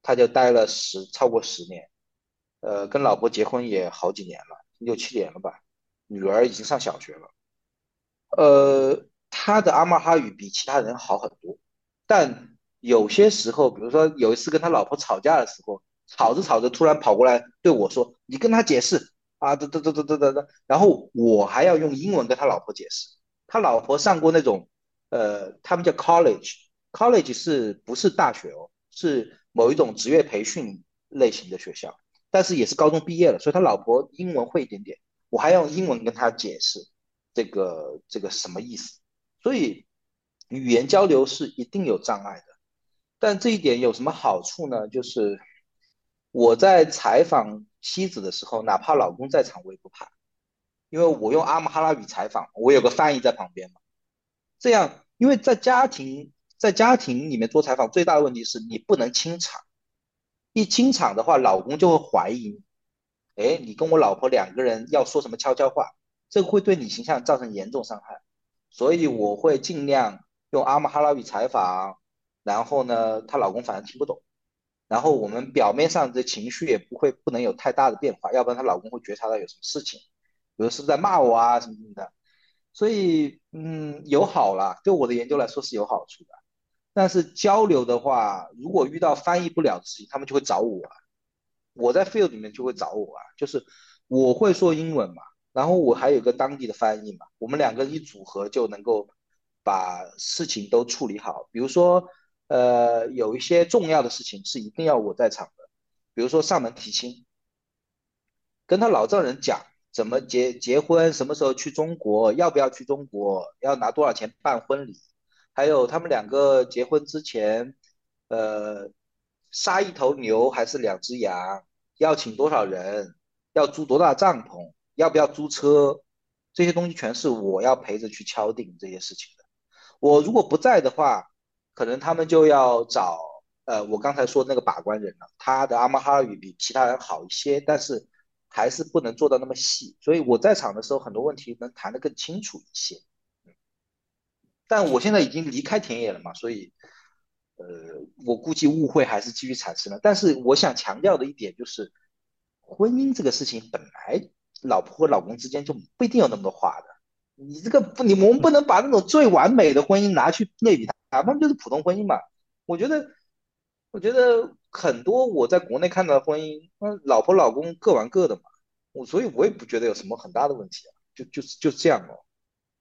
他就待了十超过十年，呃，跟老婆结婚也好几年了，六七年了吧，女儿已经上小学了，呃，他的阿马哈语比其他人好很多，但有些时候，比如说有一次跟他老婆吵架的时候，吵着吵着突然跑过来对我说：“你跟他解释啊，哒哒哒哒哒哒哒。”然后我还要用英文跟他老婆解释。他老婆上过那种，呃，他们叫 college，college 是不是大学哦？是某一种职业培训类型的学校，但是也是高中毕业了，所以他老婆英文会一点点，我还用英文跟他解释这个这个什么意思，所以语言交流是一定有障碍的。但这一点有什么好处呢？就是我在采访妻子的时候，哪怕老公在场，我也不怕。因为我用阿姆哈拉语采访，我有个翻译在旁边嘛，这样，因为在家庭在家庭里面做采访，最大的问题是你不能清场，一清场的话，老公就会怀疑你，哎，你跟我老婆两个人要说什么悄悄话，这个会对你形象造成严重伤害，所以我会尽量用阿姆哈拉语采访，然后呢，她老公反正听不懂，然后我们表面上的情绪也不会不能有太大的变化，要不然她老公会觉察到有什么事情，比如是在骂我啊什么什么的。所以，嗯，有好了，对我的研究来说是有好处的。但是交流的话，如果遇到翻译不了的事情，他们就会找我。我在 field 里面就会找我啊，就是我会说英文嘛，然后我还有个当地的翻译嘛，我们两个一组合就能够把事情都处理好。比如说，呃，有一些重要的事情是一定要我在场的，比如说上门提亲，跟他老丈人讲怎么结结婚，什么时候去中国，要不要去中国，要拿多少钱办婚礼，还有他们两个结婚之前，呃。杀一头牛还是两只羊？要请多少人？要租多大帐篷？要不要租车？这些东西全是我要陪着去敲定这些事情的。我如果不在的话，可能他们就要找呃我刚才说那个把关人了。他的阿马哈语比其他人好一些，但是还是不能做到那么细。所以我在场的时候，很多问题能谈得更清楚一些。但我现在已经离开田野了嘛，所以。呃，我估计误会还是继续产生了。但是我想强调的一点就是，婚姻这个事情本来老婆和老公之间就不一定有那么多话的。你这个不，你我们不能把那种最完美的婚姻拿去类比它，哪怕就是普通婚姻嘛。我觉得，我觉得很多我在国内看到的婚姻，那老婆老公各玩各的嘛。我所以，我也不觉得有什么很大的问题啊。就就是就是这样哦。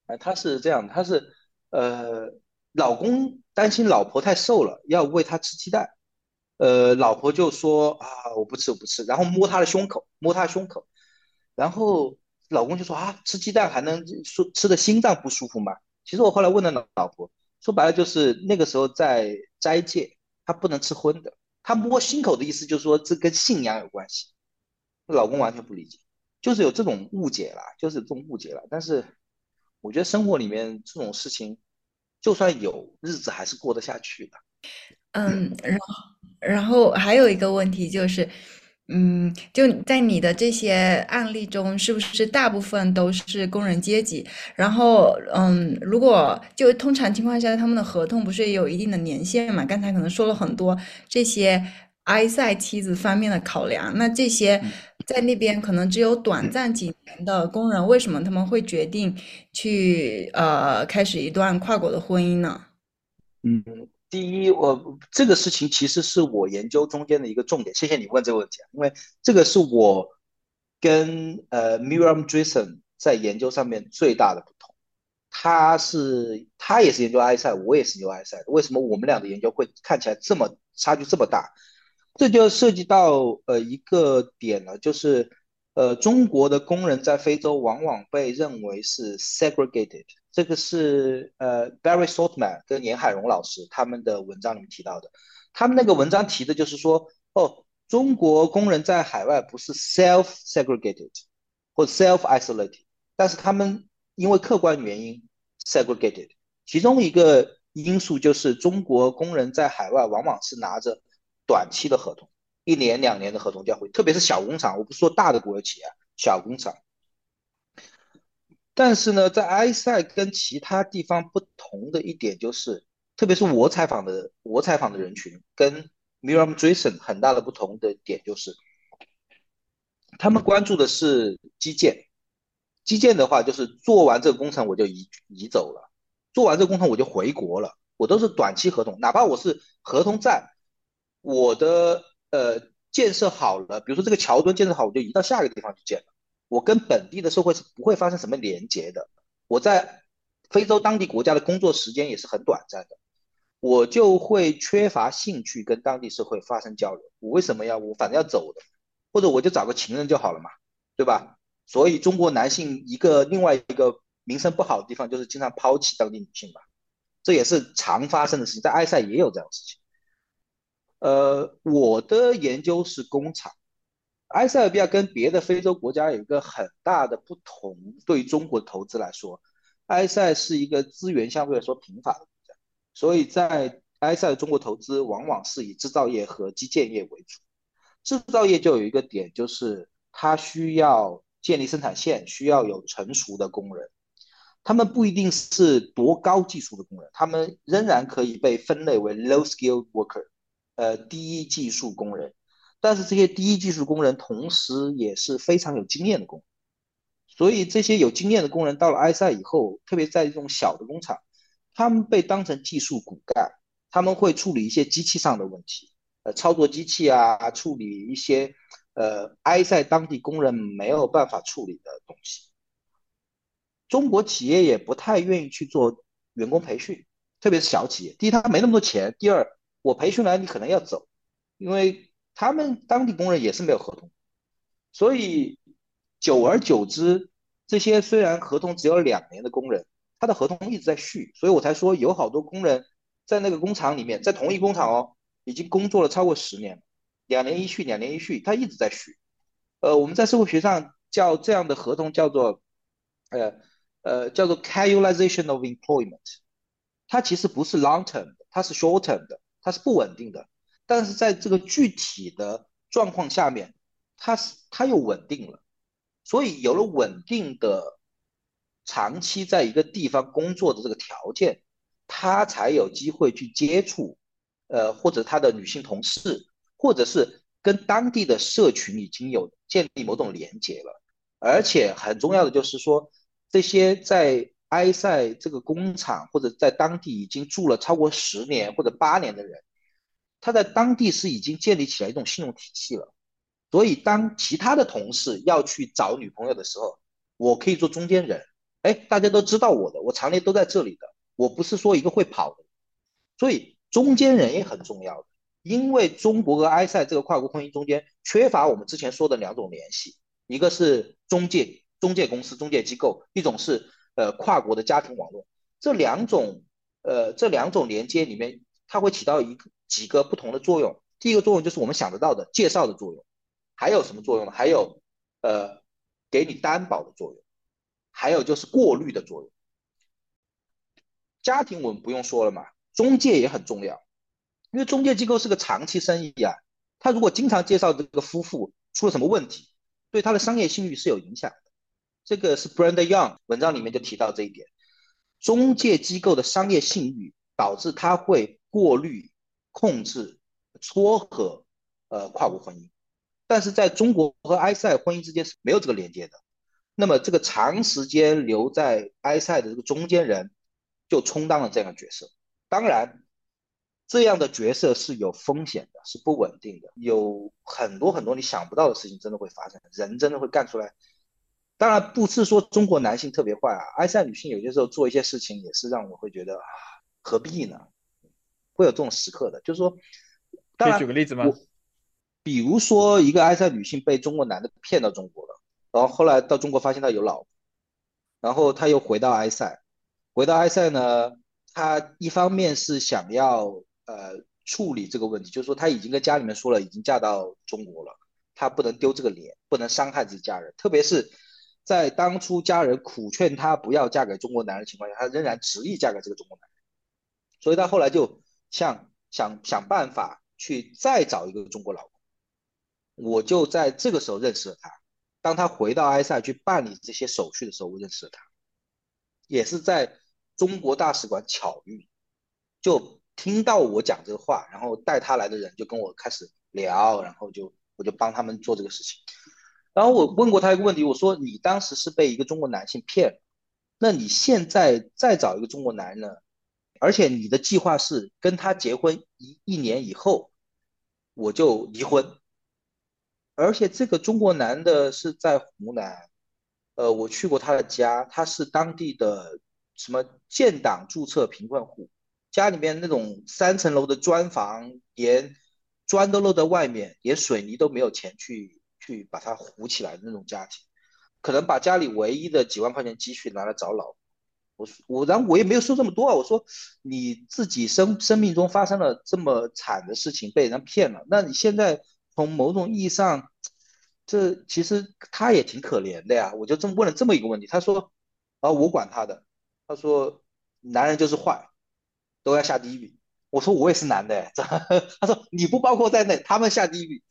哎，他是这样，他是呃。老公担心老婆太瘦了，要喂她吃鸡蛋，呃，老婆就说啊，我不吃，我不吃，然后摸她的胸口，摸她胸口，然后老公就说啊，吃鸡蛋还能说吃的心脏不舒服吗？其实我后来问了老老婆，说白了就是那个时候在斋戒，他不能吃荤的，他摸心口的意思就是说这跟信仰有关系，老公完全不理解，就是有这种误解了，就是这种误解了，但是我觉得生活里面这种事情。就算有日子还是过得下去的。嗯，然后然后还有一个问题就是，嗯，就在你的这些案例中，是不是大部分都是工人阶级？然后，嗯，如果就通常情况下，他们的合同不是也有一定的年限嘛？刚才可能说了很多这些埃塞妻子方面的考量，那这些。在那边可能只有短暂几年的工人，为什么他们会决定去呃开始一段跨国的婚姻呢？嗯，第一，我这个事情其实是我研究中间的一个重点。谢谢你问这个问题，因为这个是我跟呃 Miriam Dresen 在研究上面最大的不同。他是他也是研究埃塞，我也是研究埃塞，为什么我们俩的研究会看起来这么差距这么大？这就涉及到呃一个点了，就是呃中国的工人在非洲往往被认为是 segregated，这个是呃 Barry Saltman 跟严海荣老师他们的文章里面提到的，他们那个文章提的就是说，哦，中国工人在海外不是 self segregated 或 self isolated，但是他们因为客观原因 segregated，其中一个因素就是中国工人在海外往往是拿着。短期的合同，一年两年的合同就要回，特别是小工厂，我不说大的国有企业，小工厂。但是呢，在埃塞跟其他地方不同的一点就是，特别是我采访的我采访的人群跟 Miram Dresen 很大的不同的点就是，他们关注的是基建，基建的话就是做完这个工程我就移移走了，做完这个工程我就回国了，我都是短期合同，哪怕我是合同在。我的呃建设好了，比如说这个桥墩建设好，我就移到下一个地方去建了。我跟本地的社会是不会发生什么连接的。我在非洲当地国家的工作时间也是很短暂的，我就会缺乏兴趣跟当地社会发生交流。我为什么要我反正要走的，或者我就找个情人就好了嘛，对吧？所以中国男性一个另外一个名声不好的地方就是经常抛弃当地女性吧，这也是常发生的事情，在埃塞也有这样的事情。呃，我的研究是工厂。埃塞俄比亚跟别的非洲国家有一个很大的不同，对中国投资来说，埃塞是一个资源相对来说贫乏的国家，所以在埃塞的中国投资往往是以制造业和基建业为主。制造业就有一个点，就是它需要建立生产线，需要有成熟的工人。他们不一定是多高技术的工人，他们仍然可以被分类为 low skill worker，呃，低技术工人。但是这些低技术工人同时也是非常有经验的工人，所以这些有经验的工人到了埃塞以后，特别在这种小的工厂，他们被当成技术骨干，他们会处理一些机器上的问题，呃，操作机器啊，处理一些呃埃塞当地工人没有办法处理的东西。中国企业也不太愿意去做员工培训，特别是小企业。第一，他没那么多钱；第二，我培训来你可能要走，因为。他们当地工人也是没有合同，所以久而久之，这些虽然合同只有两年的工人，他的合同一直在续，所以我才说有好多工人在那个工厂里面，在同一工厂哦，已经工作了超过十年，两年一续，两年一续，他一直在续。呃，我们在社会学上叫这样的合同叫做，呃呃，叫做 casualization of employment，它其实不是 long term 的，它是 short term 的，它是不稳定的。但是在这个具体的状况下面，它是它又稳定了，所以有了稳定的长期在一个地方工作的这个条件，他才有机会去接触，呃，或者他的女性同事，或者是跟当地的社群已经有建立某种连接了。而且很重要的就是说，这些在埃塞这个工厂或者在当地已经住了超过十年或者八年的人。他在当地是已经建立起来一种信用体系了，所以当其他的同事要去找女朋友的时候，我可以做中间人。哎，大家都知道我的，我常年都在这里的，我不是说一个会跑的，所以中间人也很重要的。因为中国和埃塞这个跨国婚姻中间缺乏我们之前说的两种联系，一个是中介中介公司、中介机构，一种是呃跨国的家庭网络。这两种呃这两种连接里面，它会起到一个。几个不同的作用，第一个作用就是我们想得到的介绍的作用，还有什么作用呢？还有呃给你担保的作用，还有就是过滤的作用。家庭我们不用说了嘛，中介也很重要，因为中介机构是个长期生意啊，他如果经常介绍这个夫妇出了什么问题，对他的商业信誉是有影响的。这个是 Brand Young 文章里面就提到这一点，中介机构的商业信誉导致他会过滤。控制、撮合，呃，跨国婚姻，但是在中国和埃塞婚姻之间是没有这个连接的。那么，这个长时间留在埃塞的这个中间人，就充当了这样的角色。当然，这样的角色是有风险的，是不稳定的，有很多很多你想不到的事情真的会发生，人真的会干出来。当然，不是说中国男性特别坏啊，埃塞女性有些时候做一些事情也是让我会觉得啊，何必呢？会有这种时刻的，就是说，可以举个例子吗？比如说，一个埃塞女性被中国男的骗到中国了，然后后来到中国发现他有老婆，然后他又回到埃塞，回到埃塞呢，他一方面是想要呃处理这个问题，就是说他已经跟家里面说了，已经嫁到中国了，他不能丢这个脸，不能伤害自己家人，特别是在当初家人苦劝她不要嫁给中国男人的情况下，她仍然执意嫁给这个中国男人，所以她后来就。想想想办法去再找一个中国老公，我就在这个时候认识了他。当他回到埃塞去办理这些手续的时候，我认识了他，也是在中国大使馆巧遇，就听到我讲这个话，然后带他来的人就跟我开始聊，然后就我就帮他们做这个事情。然后我问过他一个问题，我说你当时是被一个中国男性骗了，那你现在再找一个中国男人？而且你的计划是跟他结婚一一年以后，我就离婚。而且这个中国男的是在湖南，呃，我去过他的家，他是当地的什么建党注册贫困户，家里面那种三层楼的砖房，连砖都露在外面，连水泥都没有钱去去把它糊起来的那种家庭，可能把家里唯一的几万块钱积蓄拿来找老。我我然后我也没有说这么多啊，我说你自己生生命中发生了这么惨的事情，被人骗了，那你现在从某种意义上，这其实他也挺可怜的呀。我就这么问了这么一个问题，他说啊，我管他的，他说男人就是坏，都要下地狱。我说我也是男的，他说你不包括在内，他们下地狱。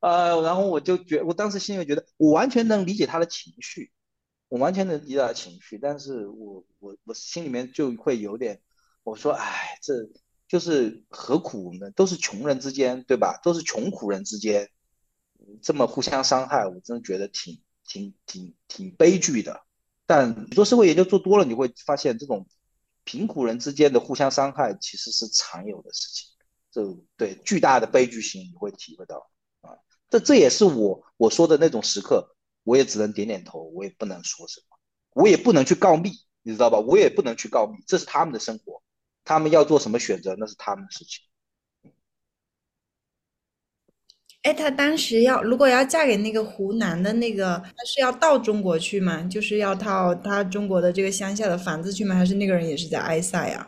呃，然后我就觉，我当时心里觉得我完全能理解他的情绪。我完全能理解他的情绪，但是我我我心里面就会有点，我说，哎，这就是何苦呢？都是穷人之间，对吧？都是穷苦人之间，这么互相伤害，我真的觉得挺挺挺挺悲剧的。但你做社会研究做多了，你会发现这种贫苦人之间的互相伤害其实是常有的事情。这对巨大的悲剧性你会体会到。这这也是我我说的那种时刻。我也只能点点头，我也不能说什么，我也不能去告密，你知道吧？我也不能去告密，这是他们的生活，他们要做什么选择，那是他们的事情。哎，她当时要如果要嫁给那个湖南的那个，她是要到中国去吗？就是要到她中国的这个乡下的房子去吗？还是那个人也是在埃塞啊？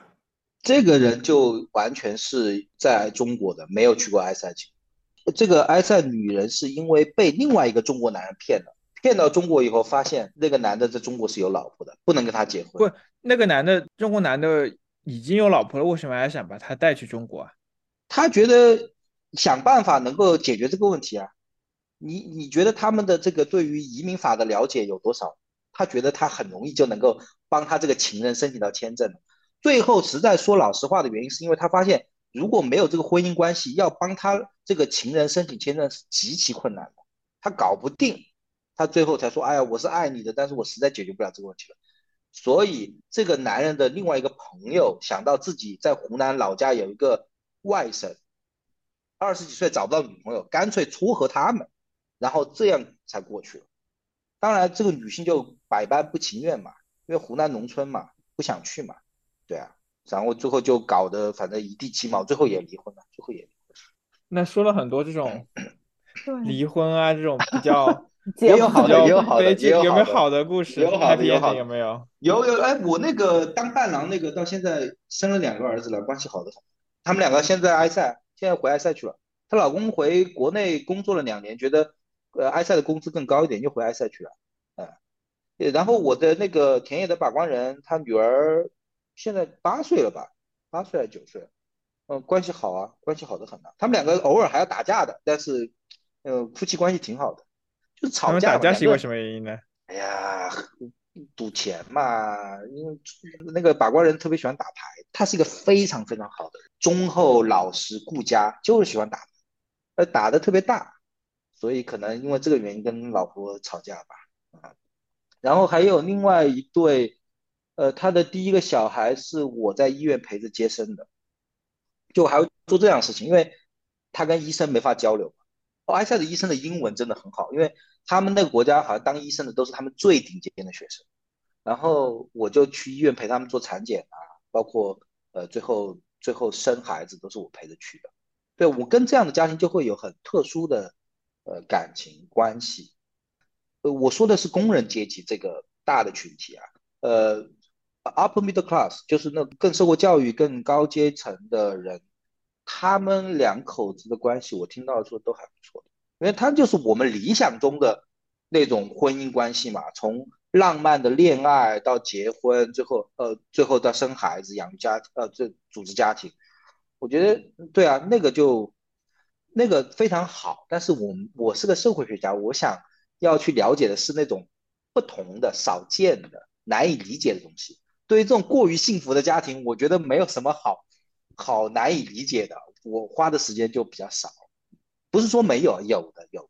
这个人就完全是在中国的，没有去过埃塞去。这个埃塞女人是因为被另外一个中国男人骗了。骗到中国以后，发现那个男的在中国是有老婆的，不能跟他结婚。不，那个男的，中国男的已经有老婆了，为什么还想把他带去中国啊？他觉得想办法能够解决这个问题啊。你你觉得他们的这个对于移民法的了解有多少？他觉得他很容易就能够帮他这个情人申请到签证。最后实在说老实话的原因，是因为他发现如果没有这个婚姻关系，要帮他这个情人申请签证是极其困难的，他搞不定。他最后才说：“哎呀，我是爱你的，但是我实在解决不了这个问题了。”所以这个男人的另外一个朋友想到自己在湖南老家有一个外甥，二十几岁找不到女朋友，干脆撮合他们，然后这样才过去了。当然，这个女性就百般不情愿嘛，因为湖南农村嘛，不想去嘛，对啊，然后最后就搞得反正一地鸡毛，最后也离婚了，最后也离婚。那说了很多这种 离婚啊，这种比较。也有好的，也有好的，也有没有好的故事？有好的，有好的，有没有？有有哎，我那个当伴郎那个到现在生了两个儿子了，关系好的很。他们两个现在埃塞，现在回埃塞去了。她老公回国内工作了两年，觉得呃埃塞的工资更高一点，又回埃塞去了。嗯，然后我的那个田野的把关人，他女儿现在八岁了吧？八岁还是九岁？嗯，关系好啊，关系好的很啊。他们两个偶尔还要打架的，但是呃夫妻关系挺好的。就吵架，打架是因为什么原因呢？哎呀，赌钱嘛。因为那个把关人特别喜欢打牌，他是一个非常非常好的人，忠厚老实顾家，就是喜欢打牌，呃，打的特别大，所以可能因为这个原因跟老婆吵架吧。啊，然后还有另外一对，呃，他的第一个小孩是我在医院陪着接生的，就还要做这样事情，因为他跟医生没法交流。埃塞的医生的英文真的很好，因为他们那个国家好像当医生的都是他们最顶尖的学生。然后我就去医院陪他们做产检啊，包括呃最后最后生孩子都是我陪着去的。对我跟这样的家庭就会有很特殊的呃感情关系。呃，我说的是工人阶级这个大的群体啊，呃，upper middle class 就是那更受过教育、更高阶层的人。他们两口子的关系，我听到说都还不错的，因为他就是我们理想中的那种婚姻关系嘛，从浪漫的恋爱到结婚，最后呃，最后到生孩子、养家呃，这组织家庭，我觉得对啊，那个就那个非常好。但是我我是个社会学家，我想要去了解的是那种不同的、少见的、难以理解的东西。对于这种过于幸福的家庭，我觉得没有什么好。好难以理解的，我花的时间就比较少。不是说没有，有的有的。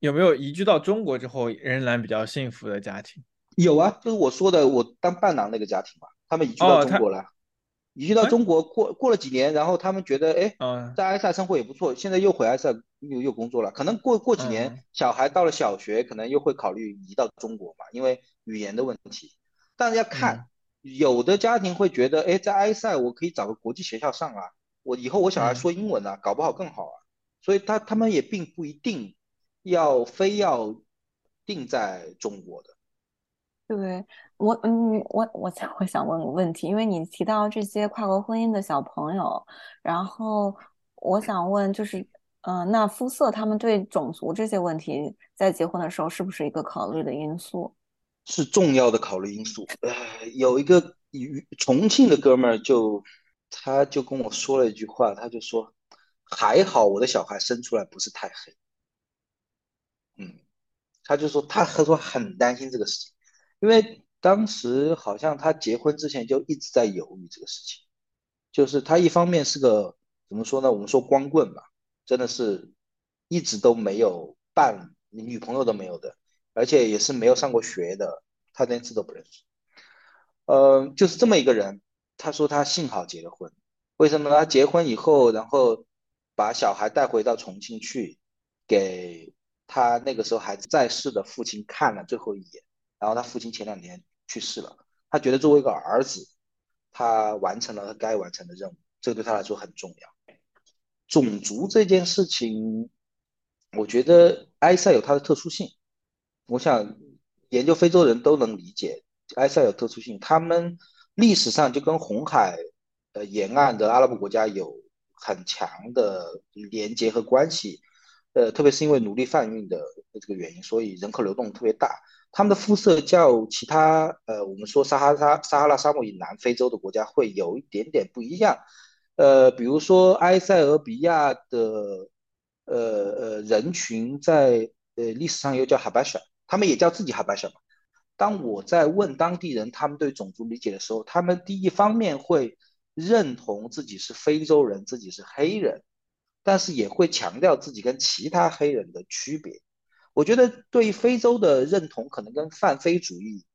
有没有移居到中国之后仍然比较幸福的家庭？有啊，就是我说的，我当伴郎那个家庭嘛，他们移居到中国了。移居到中国过过了几年，然后他们觉得，哎，在埃塞生活也不错，现在又回埃塞又又工作了。可能过过几年，小孩到了小学，可能又会考虑移到中国嘛，因为语言的问题。但是要看。有的家庭会觉得，哎，在埃塞我可以找个国际学校上啊，我以后我小孩说英文啊，搞不好更好啊。所以他他们也并不一定要非要定在中国的。对我，嗯，我我想我想问个问题，因为你提到这些跨国婚姻的小朋友，然后我想问，就是，嗯，那肤色他们对种族这些问题，在结婚的时候是不是一个考虑的因素？是重要的考虑因素。呃，有一个重庆的哥们儿就，他就跟我说了一句话，他就说：“还好我的小孩生出来不是太黑。”嗯，他就说他他说很担心这个事情，因为当时好像他结婚之前就一直在犹豫这个事情，就是他一方面是个怎么说呢？我们说光棍嘛，真的是一直都没有伴，女朋友都没有的，而且也是没有上过学的，他连字都不认识。呃，就是这么一个人，他说他幸好结了婚，为什么呢？他结婚以后，然后把小孩带回到重庆去，给他那个时候还在世的父亲看了最后一眼，然后他父亲前两年去世了，他觉得作为一个儿子，他完成了他该完成的任务，这对他来说很重要。种族这件事情，我觉得埃塞有它的特殊性，我想研究非洲人都能理解。埃塞有特殊性，他们历史上就跟红海呃沿岸的阿拉伯国家有很强的连接和关系，呃，特别是因为奴隶贩运的这个原因，所以人口流动特别大。他们的肤色较其他呃，我们说撒哈拉撒哈拉沙漠以南非洲的国家会有一点点不一样，呃，比如说埃塞俄比亚的呃呃人群在呃历史上又叫哈巴什，他们也叫自己哈巴什嘛。当我在问当地人他们对种族理解的时候，他们第一方面会认同自己是非洲人，自己是黑人，但是也会强调自己跟其他黑人的区别。我觉得对于非洲的认同可能跟泛非主义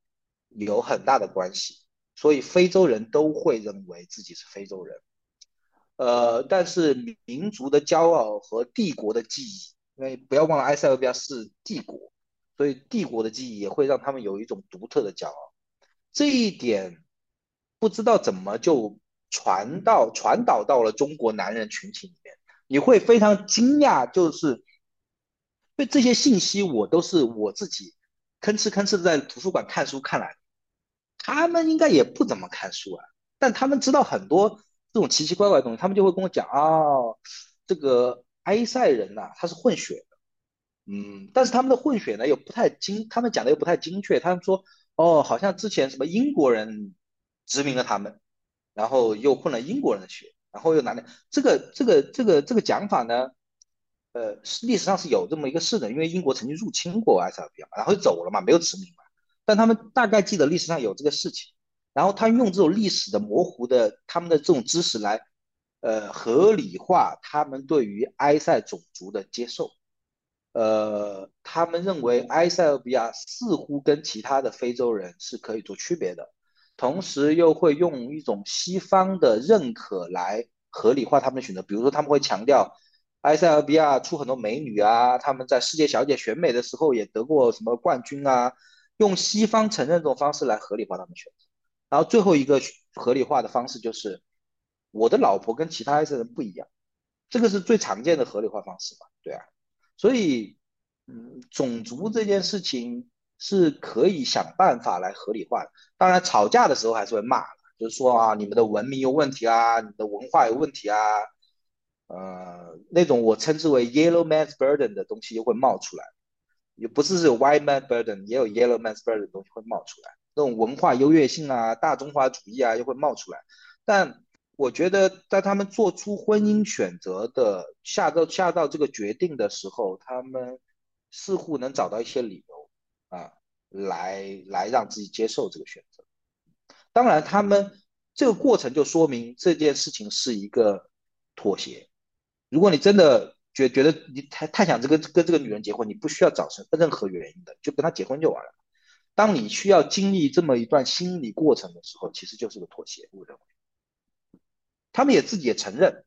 有很大的关系，所以非洲人都会认为自己是非洲人。呃，但是民族的骄傲和帝国的记忆，因为不要忘了埃塞俄比亚是帝国。所以帝国的记忆也会让他们有一种独特的骄傲，这一点不知道怎么就传到传导到了中国男人群体里面，你会非常惊讶，就是对这些信息我都是我自己吭哧吭哧的在图书馆看书看来，他们应该也不怎么看书啊，但他们知道很多这种奇奇怪怪的东西，他们就会跟我讲啊，这个埃塞人呐，他是混血。嗯，但是他们的混血呢又不太精，他们讲的又不太精确。他们说，哦，好像之前什么英国人殖民了他们，然后又混了英国人的血，然后又哪里？这个这个这个这个讲法呢？呃，历史上是有这么一个事的，因为英国曾经入侵过埃塞俄比亚，然后就走了嘛，没有殖民嘛。但他们大概记得历史上有这个事情，然后他用这种历史的模糊的他们的这种知识来，呃，合理化他们对于埃塞种族的接受。呃，他们认为埃塞俄比亚似乎跟其他的非洲人是可以做区别的，同时又会用一种西方的认可来合理化他们的选择。比如说，他们会强调埃塞俄比亚出很多美女啊，他们在世界小姐选美的时候也得过什么冠军啊，用西方承认这种方式来合理化他们选择。然后最后一个合理化的方式就是，我的老婆跟其他埃塞人不一样，这个是最常见的合理化方式嘛？对啊。所以，嗯，种族这件事情是可以想办法来合理化的。当然，吵架的时候还是会骂，就是说啊，你们的文明有问题啊，你的文化有问题啊，呃，那种我称之为 yellow man's burden 的东西又会冒出来。也不是有 white man's burden，也有 yellow man's burden 的东西会冒出来。那种文化优越性啊，大中华主义啊，又会冒出来。但我觉得，在他们做出婚姻选择的下到下到这个决定的时候，他们似乎能找到一些理由啊，来来让自己接受这个选择。当然，他们这个过程就说明这件事情是一个妥协。如果你真的觉觉得你太太想这个跟这个女人结婚，你不需要找什任何原因的，就跟她结婚就完了。当你需要经历这么一段心理过程的时候，其实就是个妥协。我认为。他们也自己也承认，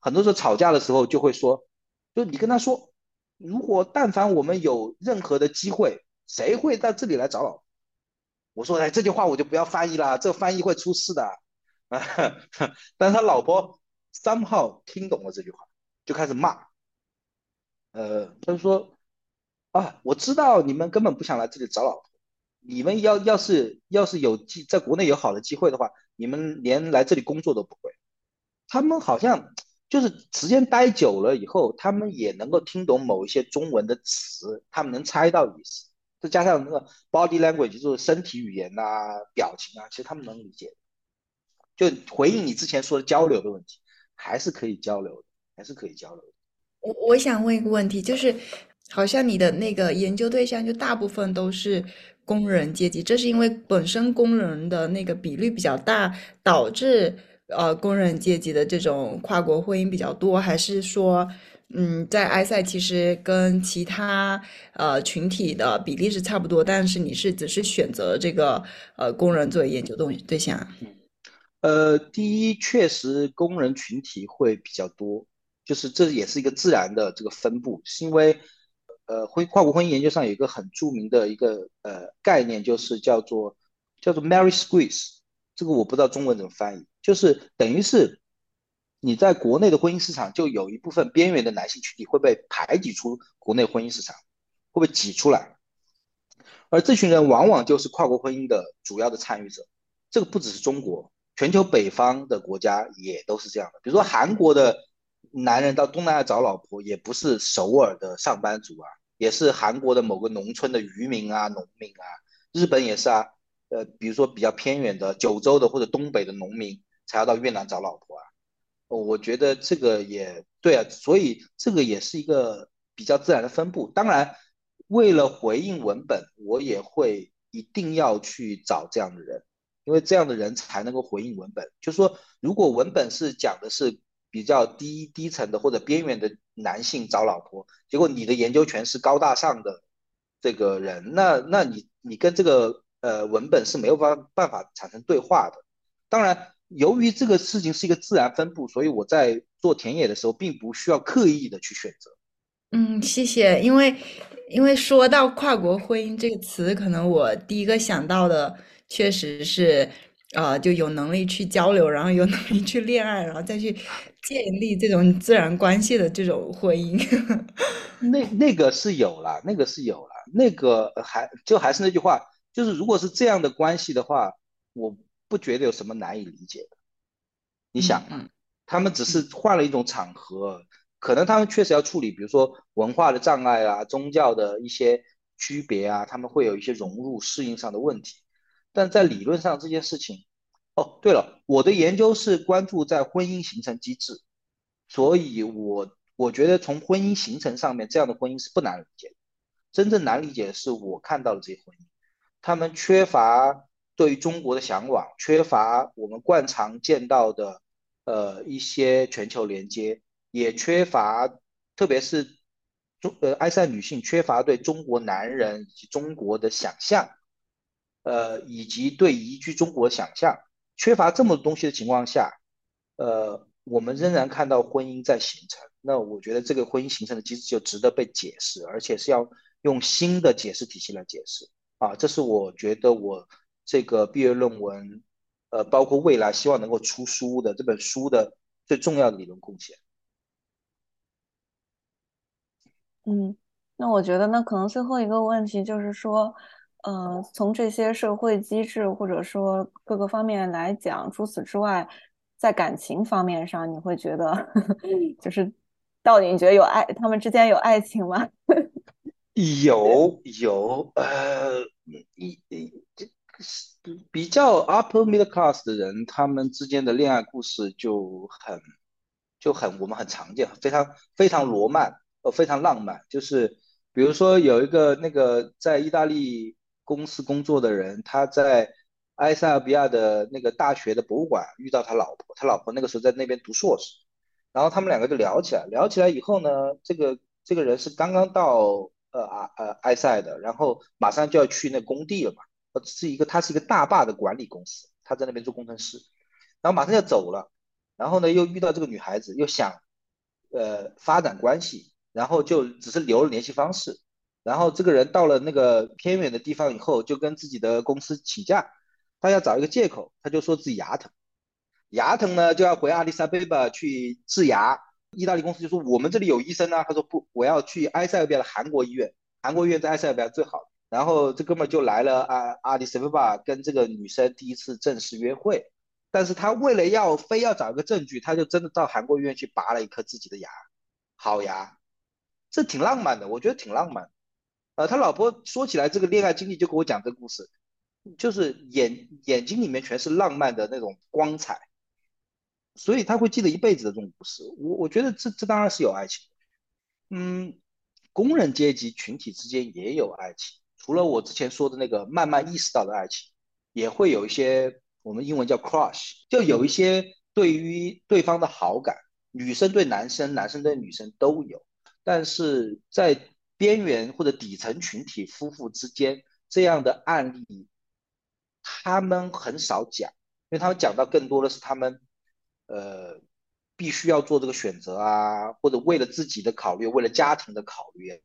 很多时候吵架的时候就会说，就你跟他说，如果但凡我们有任何的机会，谁会到这里来找老婆？我说，哎，这句话我就不要翻译了，这翻译会出事的。啊，但是他老婆三号听懂了这句话，就开始骂。呃，他就说，啊，我知道你们根本不想来这里找老婆，你们要要是要是有机在国内有好的机会的话，你们连来这里工作都不会。他们好像就是时间待久了以后，他们也能够听懂某一些中文的词，他们能猜到意思。再加上那个 body language，就是身体语言呐、表情啊，其实他们能理解。就回应你之前说的交流的问题，还是可以交流的，还是可以交流的。我我想问一个问题，就是好像你的那个研究对象就大部分都是。工人阶级，这是因为本身工人的那个比率比较大，导致呃工人阶级的这种跨国婚姻比较多，还是说，嗯，在埃塞其实跟其他呃群体的比例是差不多，但是你是只是选择这个呃工人作为研究对对象？呃，第一，确实工人群体会比较多，就是这也是一个自然的这个分布，是因为。呃，婚跨国婚姻研究上有一个很著名的一个呃概念，就是叫做叫做 Mary Squeeze，这个我不知道中文怎么翻译，就是等于是你在国内的婚姻市场就有一部分边缘的男性群体会被排挤出国内婚姻市场，会被挤出来，而这群人往往就是跨国婚姻的主要的参与者。这个不只是中国，全球北方的国家也都是这样的，比如说韩国的。男人到东南亚找老婆，也不是首尔的上班族啊，也是韩国的某个农村的渔民啊、农民啊。日本也是啊，呃，比如说比较偏远的九州的或者东北的农民，才要到越南找老婆啊。我觉得这个也对啊，所以这个也是一个比较自然的分布。当然，为了回应文本，我也会一定要去找这样的人，因为这样的人才能够回应文本。就是说，如果文本是讲的是。比较低低层的或者边缘的男性找老婆，结果你的研究权是高大上的这个人，那那你你跟这个呃文本是没有办办法产生对话的。当然，由于这个事情是一个自然分布，所以我在做田野的时候，并不需要刻意的去选择。嗯，谢谢。因为因为说到跨国婚姻这个词，可能我第一个想到的确实是。呃，就有能力去交流，然后有能力去恋爱，然后再去建立这种自然关系的这种婚姻。那那个是有了，那个是有了，那个还就还是那句话，就是如果是这样的关系的话，我不觉得有什么难以理解的。你想，他们只是换了一种场合，可能他们确实要处理，比如说文化的障碍啊、宗教的一些区别啊，他们会有一些融入适应上的问题。但在理论上这件事情，哦，对了，我的研究是关注在婚姻形成机制，所以我我觉得从婚姻形成上面，这样的婚姻是不难理解的。真正难理解的是我看到的这些婚姻，他们缺乏对于中国的向往，缺乏我们惯常见到的呃一些全球连接，也缺乏，特别是中呃埃塞女性缺乏对中国男人以及中国的想象。呃，以及对移居中国想象缺乏这么多东西的情况下，呃，我们仍然看到婚姻在形成。那我觉得这个婚姻形成的机制就值得被解释，而且是要用新的解释体系来解释啊。这是我觉得我这个毕业论文，呃，包括未来希望能够出书的这本书的最重要的理论贡献。嗯，那我觉得那可能最后一个问题就是说。呃，从这些社会机制或者说各个方面来讲，除此之外，在感情方面上，你会觉得 就是到底你觉得有爱，他们之间有爱情吗？有有，呃，一这比比较 upper middle class 的人，他们之间的恋爱故事就很就很我们很常见，非常非常罗曼，呃，非常浪漫。就是比如说有一个那个在意大利。公司工作的人，他在埃塞俄比亚的那个大学的博物馆遇到他老婆，他老婆那个时候在那边读硕士，然后他们两个就聊起来，聊起来以后呢，这个这个人是刚刚到呃啊呃埃塞的，然后马上就要去那工地了嘛，是一个他是一个大坝的管理公司，他在那边做工程师，然后马上要走了，然后呢又遇到这个女孩子，又想呃发展关系，然后就只是留了联系方式。然后这个人到了那个偏远的地方以后，就跟自己的公司请假，他要找一个借口，他就说自己牙疼，牙疼呢就要回阿里萨贝巴去治牙。意大利公司就说我们这里有医生啊，他说不，我要去埃塞俄比亚的韩国医院，韩国医院在埃塞俄比亚最好。然后这哥们就来了啊阿迪萨贝巴，跟这个女生第一次正式约会。但是他为了要非要找一个证据，他就真的到韩国医院去拔了一颗自己的牙，好牙，这挺浪漫的，我觉得挺浪漫。呃，他老婆说起来这个恋爱经历，就跟我讲这个故事，就是眼眼睛里面全是浪漫的那种光彩，所以他会记得一辈子的这种故事。我我觉得这这当然是有爱情，嗯，工人阶级群体之间也有爱情，除了我之前说的那个慢慢意识到的爱情，也会有一些我们英文叫 crush，就有一些对于对方的好感，女生对男生，男生对女生都有，但是在边缘或者底层群体夫妇之间这样的案例，他们很少讲，因为他们讲到更多的是他们，呃，必须要做这个选择啊，或者为了自己的考虑，为了家庭的考虑啊。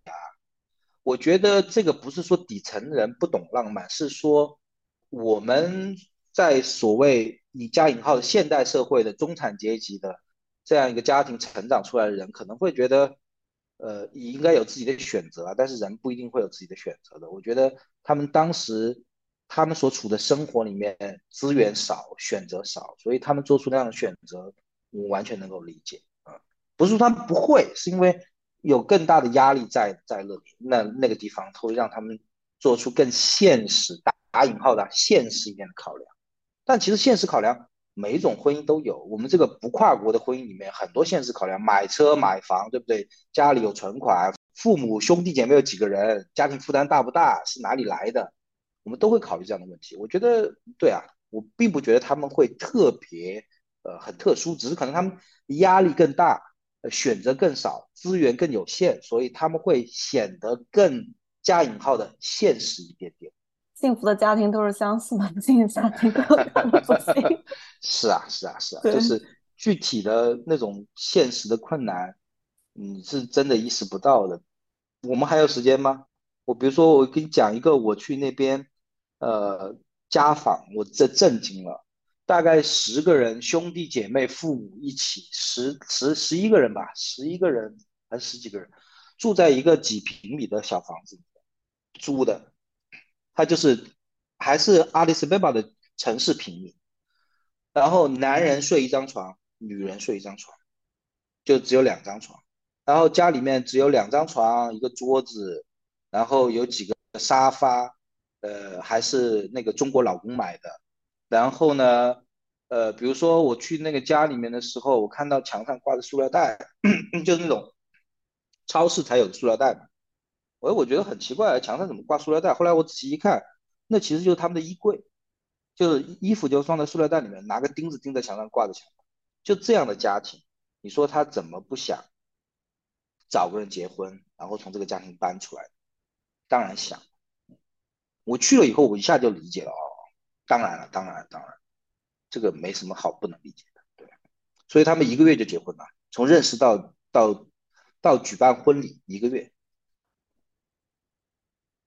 我觉得这个不是说底层人不懂浪漫，是说我们在所谓你加引号的现代社会的中产阶级的这样一个家庭成长出来的人，可能会觉得。呃，你应该有自己的选择啊，但是人不一定会有自己的选择的。我觉得他们当时他们所处的生活里面资源少，选择少，所以他们做出那样的选择，我完全能够理解啊。不是说他们不会，是因为有更大的压力在在那里，那那个地方会让他们做出更现实打打引号的现实一点的考量。但其实现实考量。每一种婚姻都有，我们这个不跨国的婚姻里面很多现实考量，买车买房，对不对？家里有存款，父母兄弟姐妹有几个人，家庭负担大不大，是哪里来的？我们都会考虑这样的问题。我觉得，对啊，我并不觉得他们会特别，呃，很特殊，只是可能他们压力更大，选择更少，资源更有限，所以他们会显得更加引号的现实一点点。幸福的家庭都是相似的，不幸的家庭各不幸。是啊，是啊，是啊，就是具体的那种现实的困难，你是真的意识不到的。我们还有时间吗？我比如说，我给你讲一个，我去那边，呃，家访，我这震惊了。大概十个人，兄弟姐妹、父母一起，十十十一个人吧，十一个人还是十几个人，住在一个几平米的小房子，租的。他就是还是阿里斯贝巴的城市平民，然后男人睡一张床，女人睡一张床，就只有两张床，然后家里面只有两张床，一个桌子，然后有几个沙发，呃，还是那个中国老公买的，然后呢，呃，比如说我去那个家里面的时候，我看到墙上挂着塑料袋，就是那种超市才有的塑料袋嘛。我我觉得很奇怪，墙上怎么挂塑料袋？后来我仔细一看，那其实就是他们的衣柜，就是衣服就放在塑料袋里面，拿个钉子钉在墙上挂着墙。就这样的家庭，你说他怎么不想找个人结婚，然后从这个家庭搬出来？当然想。我去了以后，我一下就理解了哦。当然了，当然，当然，这个没什么好不能理解的，对。所以他们一个月就结婚了，从认识到到到举办婚礼一个月。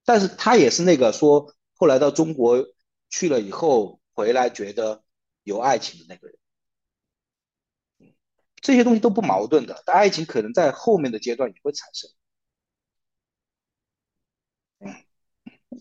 但是他也是那个说，后来到中国去了以后回来觉得有爱情的那个人，这些东西都不矛盾的，但爱情可能在后面的阶段也会产生。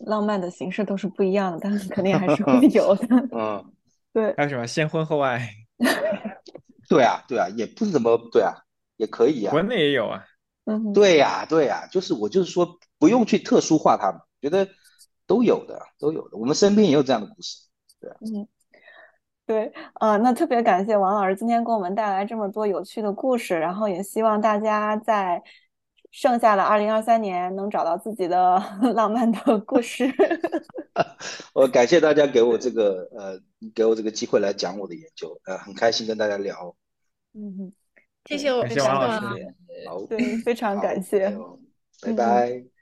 浪漫的形式都是不一样的，但是肯定还是会 有的。嗯，对。还有什么先婚后爱？对啊，对啊，也不是怎么对啊，也可以啊。国内也有啊。嗯，对呀，对呀，就是我就是说，不用去特殊化他们，觉得都有的，都有的。我们身边也有这样的故事，对。嗯，对，呃，那特别感谢王老师今天给我们带来这么多有趣的故事，然后也希望大家在剩下的二零二三年能找到自己的 浪漫的故事。我感谢大家给我这个呃，给我这个机会来讲我的研究，呃，很开心跟大家聊。嗯哼。谢谢我，谢谢王老师。好，对，非常感谢，拜拜。